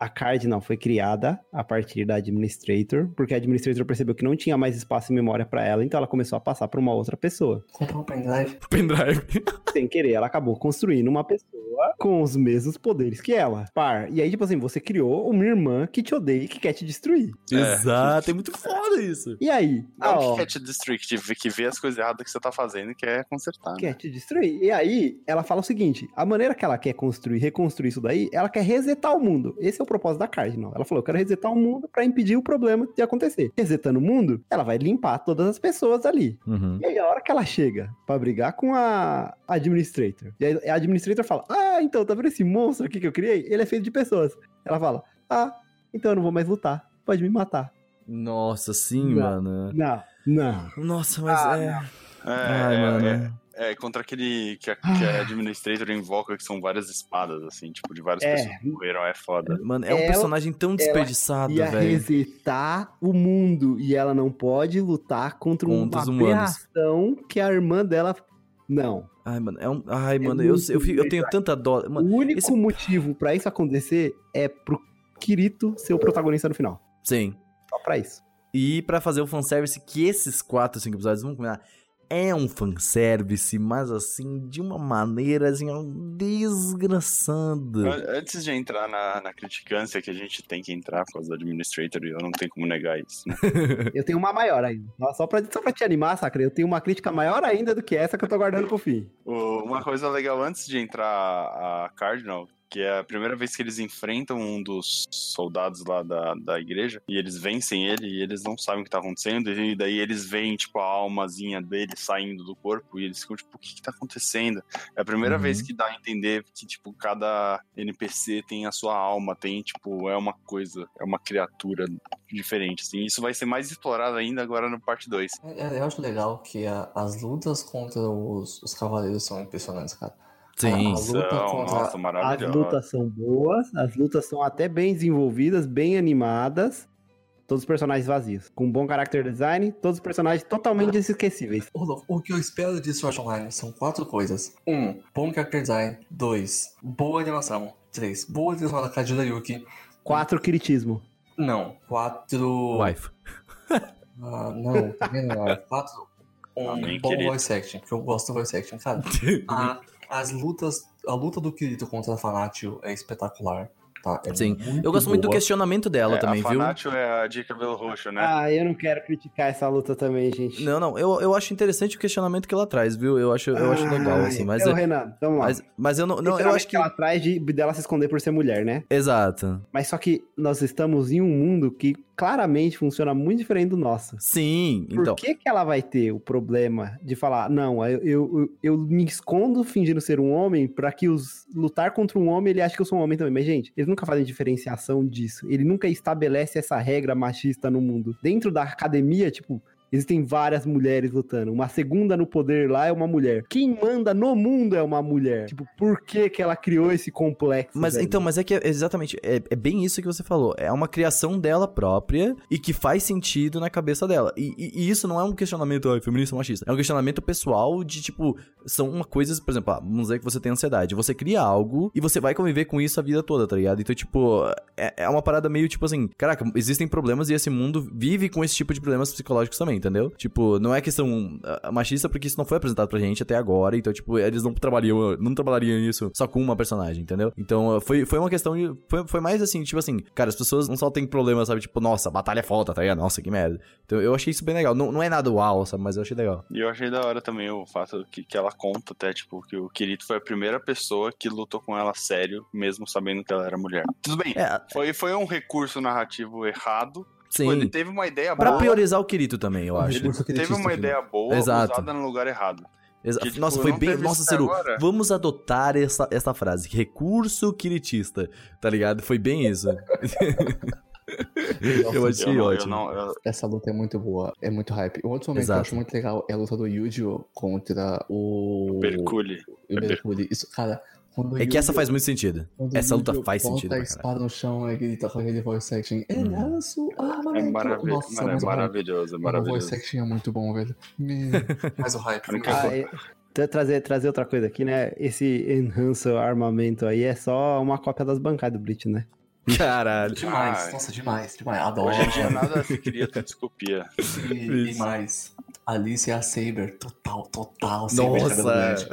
a Cardinal foi criada a partir da Administrator, porque a Administrator percebeu que não tinha mais espaço e memória pra ela, então ela começou a passar pra uma outra pessoa. Comprou um pendrive. (laughs) Pendrive. (laughs) Sem querer, ela acabou construindo uma pessoa com os mesmos poderes que ela. Par. E aí, tipo assim, você criou uma irmã que te odeia e que quer te destruir. Exato, é muito foda isso. E aí? Não ah, que quer te destruir, que, te- que vê as coisas erradas que você tá fazendo e quer consertar. né? quer te destruir. E aí, ela fala o seguinte: a maneira que ela quer construir, reconstruir isso daí, ela quer resetar o mundo. Esse é o propósito da Cardinal. Ela falou: eu quero resetar o mundo pra impedir o problema de acontecer. Resetando o mundo, ela vai limpar todas as pessoas ali. Uhum. E aí, a hora que ela chega pra brigar com a Administrator, e aí a Administrator fala: Ah, então, tá vendo esse monstro aqui que eu criei? Ele é feito de pessoas. Ela fala: Ah, então eu não vou mais lutar. Pode me matar. Nossa, sim, Não. mano. Não, não. Nossa, mas Ah, é. É, Ai, é, mano. é, é contra aquele que a, que a Administrator invoca, que são várias espadas, assim, tipo, de várias É. pessoas que morreram, é foda. Mano, é um Ela- personagem tão desperdiçado, Ia velho. resetar o mundo e ela não pode lutar contra, Contra uma aberração que a irmã dela. Não. Ai, mano, é um. Ai, mano, eu, eu, fico- eu tenho tanta dó. Mano, o único esse- motivo pra isso acontecer é pro Kirito ser o protagonista no final. sim. Só pra isso. E pra fazer o fanservice que esses quatro, cinco episódios vão combinar. É um fanservice, mas assim, de uma maneira assim, desgraçada. An- Antes de entrar na, na criticância que a gente tem que entrar por causa do Administrator, eu não tenho como negar isso, né? (laughs) Eu tenho uma maior ainda. Só pra, só pra te animar, Sacra, eu tenho uma crítica maior ainda do que essa que eu tô guardando pro fim. Uma coisa legal antes de entrar a Cardinal, que é a primeira vez que eles enfrentam um dos soldados lá da, da igreja, e eles vencem ele, e eles não sabem o que tá acontecendo, e daí eles veem, tipo, a almazinha dele saindo do corpo, e eles ficam, tipo, o que que tá acontecendo? É a primeira Uhum. vez que dá a entender que, tipo, cada NPC tem a sua alma, tem, tipo, é uma coisa, é uma criatura diferente, assim. Isso vai ser mais explorado ainda agora no parte 2. É, Eu acho legal que a- as lutas contra os, os cavaleiros são impressionantes, cara. Sim. A luta São, contra- nossa, As lutas são boas, as lutas são até bem desenvolvidas, bem animadas. Todos os personagens vazios. Com bom character design, todos os personagens totalmente esquecíveis. O que eu espero de Sword Online são quatro coisas. Um, bom character design. Dois, boa animação. Três, boa trilha sonora da Kajira Yuki. Quatro quiritismo. Não, quatro... Wife. Ah, não, também não. Quatro, um Amém, bom querido. voice acting, porque eu gosto do voice acting, cara. (laughs) A- as lutas, a luta do Kirito contra a Fanatio é espetacular, tá? É Sim. Eu gosto muito do boa. questionamento dela É, também, a viu? Fanatio é a de cabelo roxo, né? Ah, eu não quero criticar essa luta também, gente. Não, não, eu, eu acho interessante o questionamento que ela traz, viu? Eu acho, eu acho legal, Ai, assim, mas, então, eu- Renan, vamos lá. mas, mas eu não, não eu acho que... ela atrás de dela se esconder por ser mulher, né? Exato. Mas só que nós estamos em um mundo que claramente funciona muito diferente do nosso. Sim, Por então. que, que ela vai ter o problema de falar, não, eu, eu, eu me escondo fingindo ser um homem pra que os lutar contra um homem ele acha que eu sou um homem também. Mas, gente, eles nunca fazem diferenciação disso. Ele nunca estabelece essa regra machista no mundo. Dentro da academia, tipo. Existem várias mulheres lutando. Uma segunda no poder lá é uma mulher. Quem manda no mundo é uma mulher. Tipo, por que que ela criou esse complexo? Mas velho? então, mas é que é exatamente, é, é bem isso que você falou. É uma criação dela própria e que faz sentido na cabeça dela. E, e- e isso não é um questionamento ah, feminista ou machista. É um questionamento pessoal de tipo, são uma coisas, por exemplo, ah, vamos dizer que você tem ansiedade. Você cria algo e você vai conviver com isso a vida toda, tá ligado? Então, tipo, é, é uma parada meio tipo assim, caraca, existem problemas e esse mundo vive com esse tipo de problemas psicológicos também, entendeu? Tipo, não é questão ah, machista porque isso não foi apresentado pra gente até agora, então, tipo, eles não trabalhariam, não trabalhariam isso só com uma personagem, entendeu? Então, ah, foi, foi uma questão de. Foi, foi mais assim, tipo assim, cara, as pessoas não só têm problemas, sabe? Tipo, nossa, batalha é foda, tá ligado? Nossa, que merda. Então, eu achei isso bem legal. Não, não é nada uau, sabe? Mas eu achei legal. E eu achei da hora também o fato que, que ela conta até, tipo, que o Kirito foi a primeira pessoa que lutou com ela sério, mesmo sabendo que ela era mulher. Tudo bem, É, foi, foi um recurso narrativo errado. Sim. Pô, ele teve uma ideia Pra boa. priorizar o Kirito também, eu acho. Ele teve uma ideia boa Exato. usada no lugar errado. Exa- que, tipo, nossa, foi bem. Nossa, Ciro, agora. vamos adotar essa, essa frase. Recurso quiritista, tá ligado? Foi bem isso. (laughs) eu achei eu não, ótimo. Eu não, eu- Essa luta é muito boa, é muito hype. Um outro momento que eu Exato. acho muito legal é a luta do Yu-Gi-Oh! contra o. o Percule. o Mercúrio. Isso, cara, quando o É que essa faz muito sentido. o Essa luta faz sentido a espada no chão e grita com aquele voice acting. É Uhum. nosso É, armamento. maravilhoso, Nossa, mano, é o maravilhoso, é O maravilhoso. voice acting é muito bom, velho. Mas (laughs) o hype. Ah, é- tra- trazer, trazer outra coisa aqui, né? Esse enhance armamento aí é só uma cópia das bancadas do Blitz, né? Caralho. Demais, Ah, nossa, demais, demais. Adoro. Hoje em dia nada se cria, tudo se copia. E, e mais. Alice é a Saber, total, total. Saber Nossa.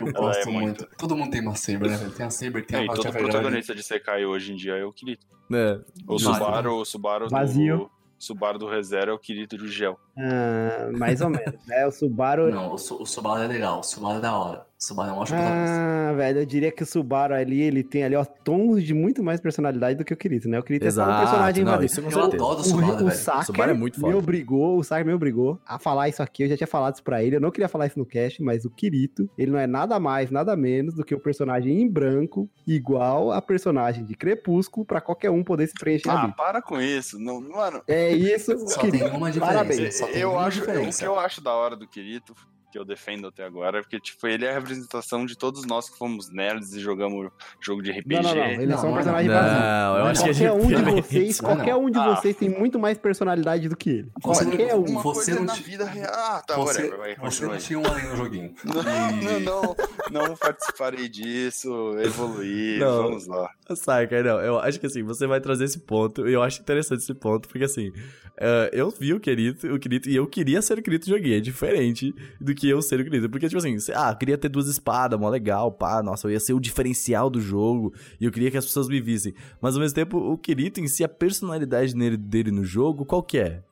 Eu (laughs) Ela gosto é muito. muito. Todo mundo tem uma Saber, né? Tem a Saber, tem É, a e todo protagonista de Sekai hoje em dia é o Kirito. É. O. Subaru, o Subaru Vazio. do. Subaru do ReZero é o Kirito do Gel. Ah, mais ou menos, né? O Subaru. Não, o Subaru é legal, o Subaru é da hora. O Subaru é um ótimo protagonista. Ah, velho, eu diria que o Subaru ali, ele tem ali, ó, tons de muito mais personalidade do que o Kirito, né? O Kirito é só um personagem Não, isso com Eu certeza. adoro o O, Subaru, o velho. Saker Subaru é muito me foda. obrigou, o Saker me obrigou a falar isso aqui. Eu já tinha falado isso pra ele. Eu não queria falar isso no cast, mas o Kirito, ele não é nada mais, nada menos do que o personagem em branco, igual a personagem de Crepúsculo, pra qualquer um poder se preencher Ah, ali. para com isso. Não, mano, É isso, Só Kirito. tem uma diferença. Parabéns. Só tem eu uma acho, o diferença. que eu acho da hora do Kirito, que eu defendo até agora, é porque, tipo, ele é a representação de todos nós que fomos nerds e jogamos jogo de RPG. Não, não, não. Ele é Não, só um personagem não. vazio. Não, eu acho que é qualquer um de (laughs) vocês, Não, qualquer não. um de Ah. vocês tem muito mais personalidade do que ele. Você Qualquer um. Uma Você coisa não na te- vida real. Ah, tá, Você, whatever, vai, você continua não tinha um além no joguinho. (laughs) Não, E- não, não, não participarei disso, evoluir, vamos lá. Saca, não, eu acho que assim, você vai trazer esse ponto, e eu acho interessante esse ponto, porque assim, eh, eu vi o Kirito, o Kirito, e eu queria ser o de joguinho, é diferente do que que eu ser o Grito. Porque, tipo assim, ah, queria ter duas espadas, mó legal, pá, nossa, eu ia ser o diferencial do jogo e eu queria que as pessoas me vissem. Mas ao mesmo tempo, o Kirito em si, a personalidade dele, dele no jogo, qual que é?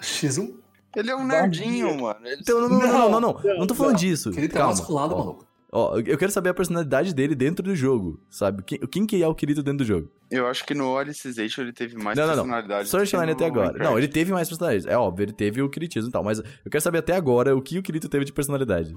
X1? Ele é um nerdinho, mano. Então, não, não, não, não, não, tô falando disso. Kirito é masculado, maluco. Ó, eu quero saber a personalidade dele dentro do jogo, sabe? Quem, quem que é o Kirito dentro do jogo? Eu acho que no Alicization ele teve mais Não, não, não. personalidade. Só do que Line no até agora. Minecraft. Não, ele teve mais personalidade. É óbvio, ele teve o Kiritismo e tal, mas eu quero saber até agora o que o Kirito teve de personalidade.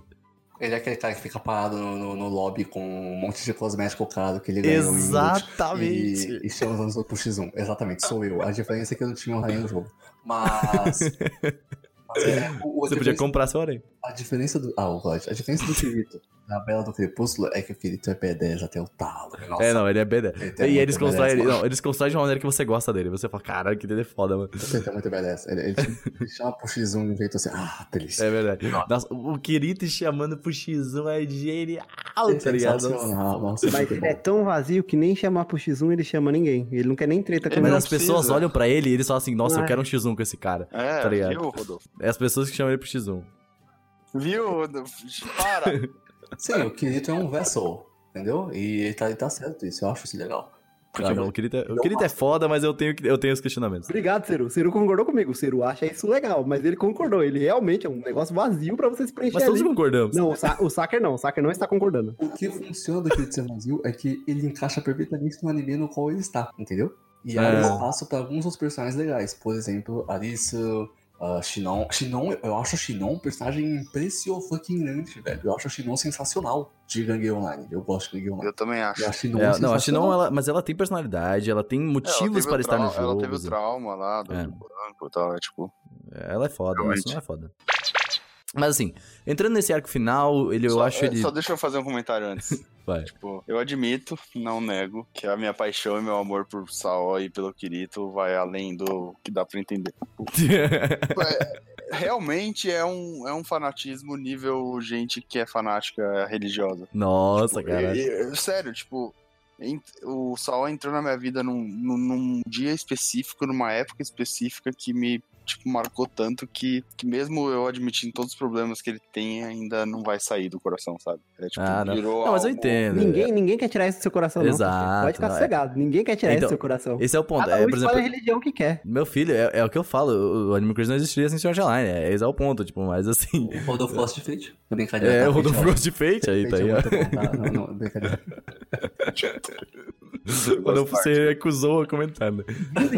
Ele é aquele cara que fica parado no, no- no lobby com um monte de cosmético caro que ele ganhou em Exatamente. E, e chama os anos pro X1. Exatamente, sou eu. A diferença é que eu não tinha um rainha no jogo. Mas. (laughs) mas é, o, o- Você podia comprar seu aranha. A diferença do. Ah, o Rod, a diferença do Kirito da Bela do Crepúsculo é que o Kirito é B10 até o talo. Nossa, É, não, ele é B10. Ele E eles constroem, B10, ele, não, eles constroem de uma maneira que você gosta dele. Você fala, caralho, que dele é foda, mano. Ele é muito B10. Ele, ele, ele chama pro X1 de um jeito assim. Ah, delícia. É verdade. Nossa, o Kirito chamando pro X1 é genial, tá ligado? Sensacional, nossa, Mas é tão vazio que nem chamar pro X1 ele chama ninguém. Ele não quer nem treta com Ele Mas as pessoas precisa. olham pra ele e eles falam assim, nossa, eu Ai. quero um X1 com esse cara. É, Tá ligado? viu, Rodolfo? É as pessoas que chamam ele pro X1. Viu, Rodolfo? Para! (laughs) Sim, o Kirito é um vessel, entendeu? E ele tá, ele tá certo isso, eu acho isso legal. Porque Ah, não, o Kirito, é, o Kirito é foda, mas eu tenho, eu tenho os questionamentos. Obrigado, Ciro. O Ciro concordou comigo. O Ciro acha isso legal, mas ele concordou. Ele realmente é um negócio vazio pra você se preencher Mas todos ali. concordamos. Não, o, Sa o Saker não. O Saker não está concordando. o que funciona do Kirito ser vazio é que ele encaixa perfeitamente no anime no qual ele está, entendeu? E É. abre espaço pra alguns outros personagens legais. Por exemplo, Arisa, uh, Shinon. Shinon, eu acho a Shinon um personagem impressionante, velho. Eu acho a Shinon sensacional de Gangue Online. Eu gosto de Gangue Online. Eu também acho. E a Shinon É, é não, a Shinon, ela, mas ela tem personalidade, ela tem É, ela motivos teve para o estar no jogo. Ela teve o assim. trauma lá do, É. banco e tal, é tipo. Ela é foda, Realmente. isso não é foda. Mas assim, entrando nesse arco final, ele, eu só, acho é, ele. só deixa eu fazer um comentário antes. (laughs) Vai. Tipo, eu admito, não nego, que a minha paixão e meu amor por Saó e pelo Kirito vai além do que dá pra entender. (laughs) É, realmente é um, é um fanatismo nível gente que é fanática religiosa. Nossa, Tipo, cara. e- e- sério, tipo, o Saul entrou na minha vida num, num, num dia específico, numa época específica que me, tipo, marcou tanto que, que mesmo eu admitindo todos os problemas que ele tem, ainda não vai sair do coração, sabe? É, tipo, Ah, não. virou Não, mas eu entendo. Ninguém, ninguém quer tirar isso do seu coração, não. Exato, Pode ficar não, é- sossegado. Ninguém quer tirar Então, isso do seu coração. Esse é o ponto. Cada É, um por exemplo, a religião que quer. meu filho, é, é o que eu falo, o, o Anime Crazy não existiria sem Sword Art Online. É, esse é o ponto, tipo, mas assim. O Rodolfo (laughs) Lost de Fate. É, o Rodolfo Fate Frost Fate aí, tá aí. É bom, tá? Não, não, (laughs) brincadeira. O Rodolfo se recusou a comentar, né?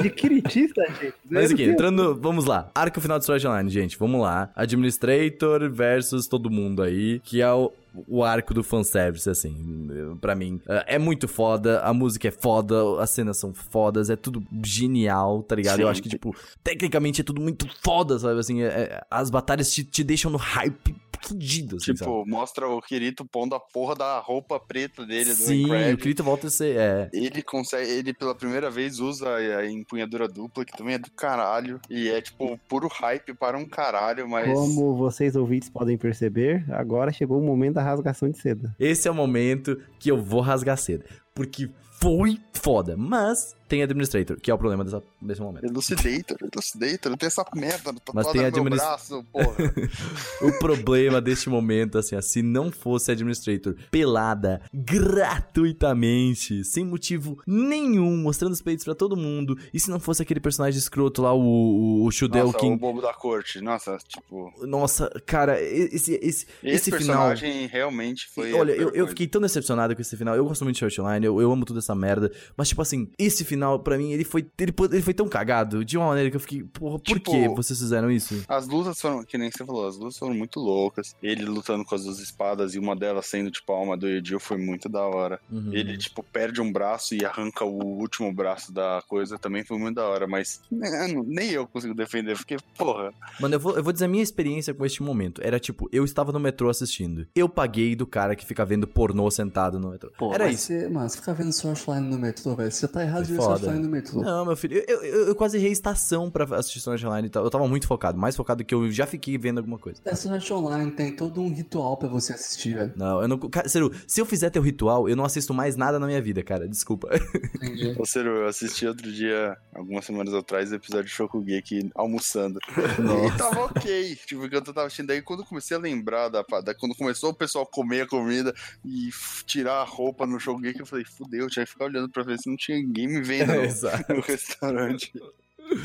De quiritista, gente. Mas aqui, entrando, vamos lá. Arco final do Sword Online, gente, vamos lá. Administrator versus todo mundo aí, que é o, o arco do fanservice, assim, pra mim. É é muito foda, a música é foda, as cenas são fodas, é tudo genial, tá ligado? Eu Sim. acho que, tipo, tecnicamente é tudo muito foda, sabe? Assim, é- é- as batalhas te, te deixam no hype fudido, assim, sabe? Tipo, mostra o Kirito pondo a porra da roupa preta dele do Sim, o Kirito volta a ser, é... Ele consegue, ele pela primeira vez usa a empunhadura dupla, que também é do caralho. E é tipo puro hype para um caralho, mas. Como vocês ouvintes podem perceber, agora chegou o momento da rasgação de seda. Esse é o momento que eu vou rasgar cedo. Porque foi foda. Mas tem Administrator, que é o problema dessa, desse momento. Elucidator, Elucidator, não tem essa merda tatuada Mas tem no administ- braço, porra. (laughs) O problema deste momento, assim, ó, se não fosse Administrator pelada gratuitamente, sem motivo nenhum, mostrando os peitos pra todo mundo, e se não fosse aquele personagem escroto lá, o, o, o Shudel Nossa, o King. bobo da corte. Nossa, tipo. Nossa, cara, esse, esse, Esse, esse final. personagem realmente foi. Olha, eu, eu fiquei tão decepcionado com esse final. Eu gosto muito de Shortline, eu, eu amo toda essa merda. Mas, tipo assim, esse final, pra mim, ele foi, ele, ele foi tão cagado de uma maneira que eu fiquei, porra, por Tipo, que vocês fizeram isso? As lutas foram, que nem você falou, as lutas foram muito loucas. Ele lutando com as duas espadas e uma delas sendo, tipo, a alma do Edil foi muito da hora. Uhum. Ele, tipo, perde um braço e arranca o último braço da coisa, também foi muito da hora, mas mano, nem eu consigo defender, porque, porra, Mano, eu vou, eu vou dizer a minha experiência com este momento. Era tipo, eu estava no metrô assistindo. Eu paguei do cara que fica vendo pornô sentado no metrô. Pô, Era mas isso. Você, mano, você fica vendo Swordline no metrô, velho. Você tá errado de Foda. No metrô. Não, meu filho, eu, eu, eu quase errei estação pra assistir Art Online e tal. Eu tava muito focado, mais focado que eu já fiquei vendo alguma coisa. É Sword Online, tem todo um ritual pra você assistir, velho. Não, eu não. Cara, sério, se eu fizer teu ritual, eu não assisto mais nada na minha vida, cara. Desculpa. Entendi. Ô, Ciro, eu assisti outro dia, algumas semanas atrás, o episódio de Shokugeki almoçando. E tava ok. Tipo, enquanto eu tava assistindo. Daí quando eu comecei a lembrar da, da quando começou o pessoal comer a comida e tirar a roupa no Shokugeki, eu falei, fudeu, eu tinha que ficar olhando pra ver se não tinha ninguém me vendo (laughs) no, Exato. no (laughs) restaurante.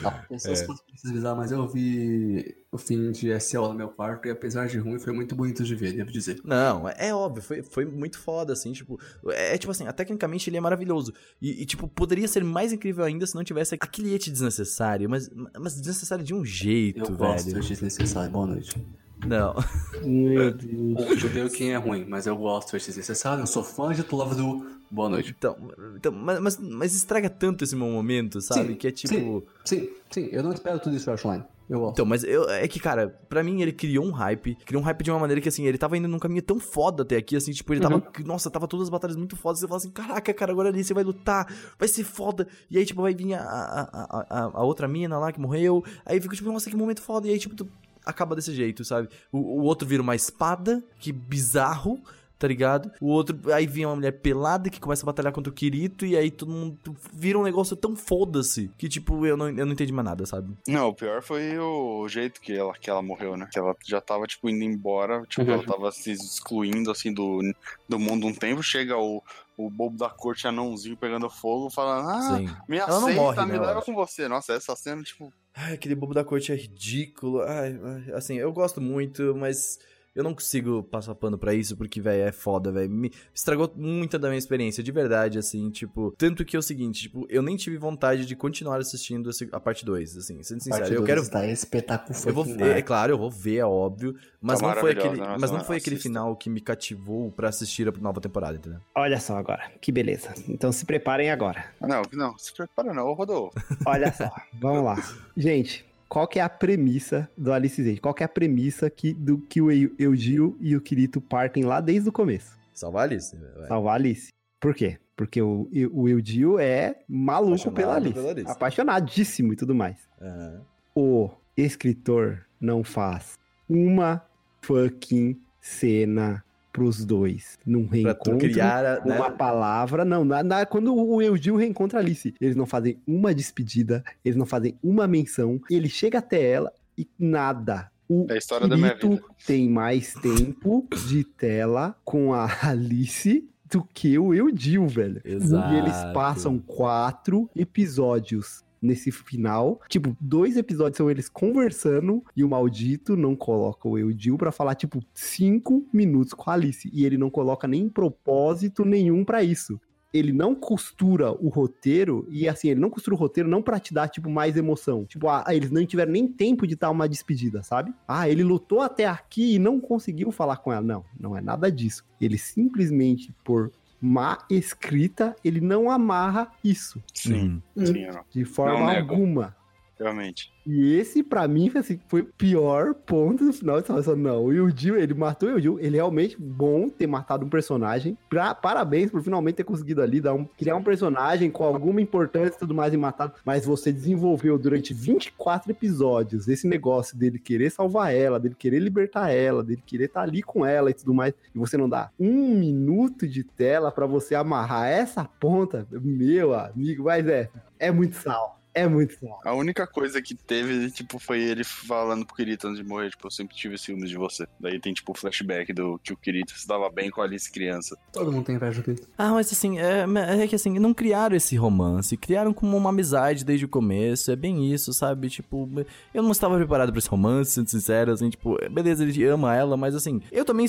Tá, pessoas É. mas eu vi o fim de SL no meu quarto e apesar de ruim, foi muito bonito de ver, devo dizer. Não, é é óbvio, foi, foi muito foda, assim, tipo, é, é tipo assim, tecnicamente ele é maravilhoso. E, e, tipo, poderia ser mais incrível ainda se não tivesse aquele et desnecessário, mas, mas desnecessário de um jeito, Eu gosto velho. de desnecessário. Boa noite. Não. Meu Deus. O Judeu quem é ruim, mas eu gosto de desnecessário. Eu sou fã de Love do Boa noite. Então, então mas, mas, mas estraga tanto esse meu momento, sabe? Sim, que é tipo. Sim, sim, eu não espero tudo isso de Swordline. Eu gosto. Então, mas eu, é que, cara, pra mim ele criou um hype. Criou um hype de uma maneira que, assim, ele tava indo num caminho tão foda até aqui, assim, tipo, ele tava. Nossa, tava todas as batalhas muito fodas. Você fala assim, caraca, cara, agora ali você vai lutar, vai ser foda. E aí, tipo, vai vir a, a, a, a, a outra mina lá que morreu. Aí fica, tipo, nossa, que momento foda. E aí, tipo, tu acaba desse jeito, sabe? O, o outro vira uma espada, que bizarro. Tá ligado? O outro, aí vinha uma mulher pelada que começa a batalhar contra o Kirito, e aí todo mundo vira um negócio tão foda-se que, tipo, eu não, eu não entendi mais nada, sabe? Não, o pior foi o jeito que ela, que ela morreu, né? Que ela já tava, tipo, indo embora. Tipo, Uhum. ela tava se excluindo, assim, do, do mundo um tempo. Chega o, o bobo da corte anãozinho pegando fogo, falando, ah, Sim. me Ela não aceita, morre, me né, leva com você. Nossa, essa cena, tipo... Ai, aquele bobo da corte é ridículo. Ai, assim, eu gosto muito, mas. Eu não consigo passar pano pra isso porque, velho, é foda, velho. Me estragou muita da minha experiência, de verdade, assim, tipo. Tanto que é o seguinte, tipo, eu nem tive vontade de continuar assistindo a parte 2, assim, sendo sincero. Parte Eu quero. Está espetáculo. Eu vou ver, é claro, eu vou ver, é óbvio. Mas Tá não foi aquele. maravilhosa, Mas não foi aquele final que me cativou pra assistir a nova temporada, entendeu? Olha só agora, que beleza. Então se preparem agora. Não, não, se prepara não, ô Rodolfo. Olha só, vamos lá. (laughs) Gente, qual que é a premissa do Alice Zage? Qual que é a premissa que, do que o Eu- Eugio e o Kirito partem lá desde o começo? Salvar a Alice, vai. Salvar Alice. Por quê? Porque o, o Eugio é maluco Apaixonado pela Alice. pela Alice. Apaixonadíssimo e tudo mais. Aham. O escritor não faz uma fucking cena pros dois num Pra tu reencontro. criar, a- né? Uma palavra, não, na, na- quando o Eugil reencontra a Alice, eles não fazem uma despedida, eles não fazem uma menção, ele chega até ela e nada. O É a história da minha vida. tem mais tempo de tela com a (laughs) Alice do que o Eudil, velho. Exato. E eles passam quatro episódios nesse final. Tipo, dois episódios são eles conversando e o maldito não coloca o Eudil pra falar, tipo, cinco minutos com a Alice. E ele não coloca nem propósito nenhum pra isso. Ele não costura o roteiro, e assim, ele não costura o roteiro não pra te dar, tipo, mais emoção. Tipo, ah, eles não tiveram nem tempo de dar uma despedida, sabe? Ah, ele lutou até aqui e não conseguiu falar com ela. Não, não é nada disso. Ele simplesmente, por má escrita, ele não amarra isso. Sim, sim, de forma alguma. Realmente. E esse, pra mim, foi, assim, foi o pior ponto do final. Tava pensando, não, o Yudil, ele matou o Yudil. Ele é realmente bom ter matado um personagem. Pra, parabéns por finalmente ter conseguido ali dar um, criar um personagem com alguma importância e tudo mais e matado. Mas você desenvolveu durante 24 episódios esse negócio dele querer salvar ela, dele querer libertar ela, dele querer estar ali com ela e tudo mais. E você não dá um minuto de tela pra você amarrar essa ponta. Meu amigo, mas é, é muito sal. É muito sal. A única coisa que teve, tipo, foi ele falando pro Kirito antes de morrer, tipo, eu sempre tive ciúmes de você. Daí tem, tipo, o flashback do que o Kirito se dava bem com a Alice criança. Todo mundo tem inveja do Kirito. Ah, mas assim, é, é que assim, não criaram esse romance, criaram como uma amizade desde o começo, é bem isso, sabe? Tipo, eu não estava preparado pra esse romance, sendo sincero, assim, tipo, beleza, ele ama ela, mas assim, eu também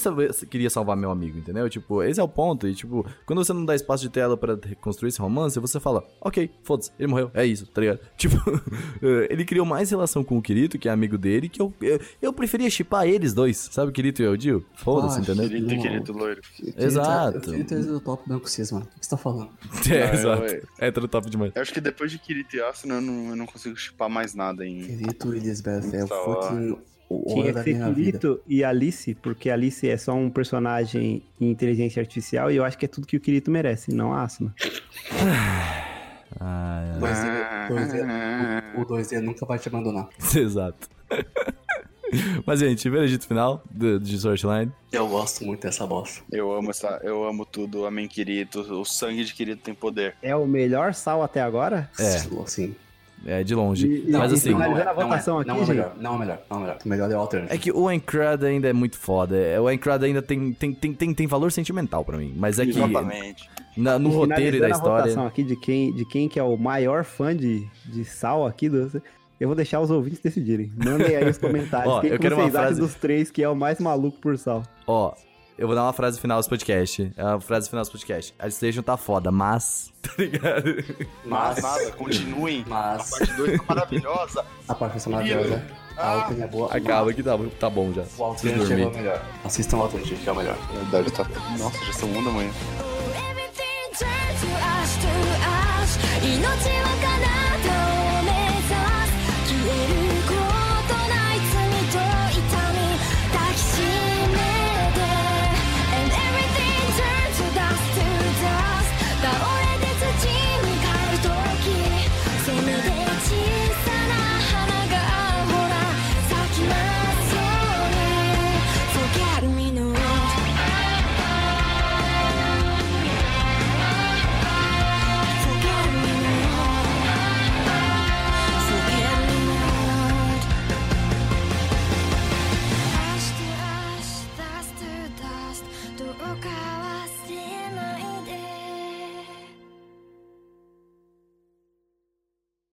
queria salvar meu amigo, entendeu? Tipo, esse é o ponto, e tipo, quando você não dá espaço de tela pra reconstruir esse romance, você fala, ok, foda-se, ele morreu, é isso, tá ligado? Tipo, eh, (laughs) ele criou mais relação com o Kirito, que é amigo dele, que eu, eu, eu preferia chipar eles dois, sabe, o Kirito e o Dio? Foda-se, Ah, entendeu? Kirito e. Kirito loiro. Exato. O Kirito é do top branco cis, mano. O que você tá falando? (laughs) É, Ah, eu- exato. É, tá top demais. Eu acho que depois de Kirito e Asuna, eu não, eu não consigo chipar mais nada em... Kirito e Lisbeth é o Tá lá. fucking o Tinha que ser. Kirito e Alice, porque Alice é só um personagem em inteligência artificial e eu acho que é tudo que o Kirito merece, não a Asuna. (sighs) Ah, O 2D, o 2D o- o 2D nunca vai te abandonar. (laughs) Exato. Mas, gente, veredito final do, de Swordline. Eu gosto muito dessa bosta. Eu amo essa, eu amo tudo, amém Kirito, o sangue de Kirito tem poder. É o melhor sal até agora? É. Assim. É, de longe. E- Mas e assim, a não é, votação não aqui, é o gente. melhor, não é melhor, não é melhor. O melhor é o Alternative. é que o Encrad ainda é muito foda. É, O Encrad ainda tem, tem, tem, tem, tem valor sentimental pra mim. Mas é que Exatamente. na- no E roteiro e da a história... votação aqui de quem, de quem que é o maior fã de, de sal aqui, do, eu vou deixar os ouvintes decidirem. Mandem aí os (laughs) comentários. Ó, quem eu que quero uma vocês acham frase- dos três que é o mais maluco por sal? Ó, eu vou dar uma frase final desse podcast. É uma frase final desse podcast. A Station tá foda, mas... (laughs) Tá ligado? Mas Mas, nada, continuem. mas A parte 2 tá maravilhosa. a parte dessa maravilhosa. A Open é boa. Acaba que tá, tá bom já. O Preciso Alternative é o dormir. melhor. Assistam o Alternative, que é o melhor. Verdade, tá. Nossa, já são uma da manhã. Everything turns to ash to ash 命は彼方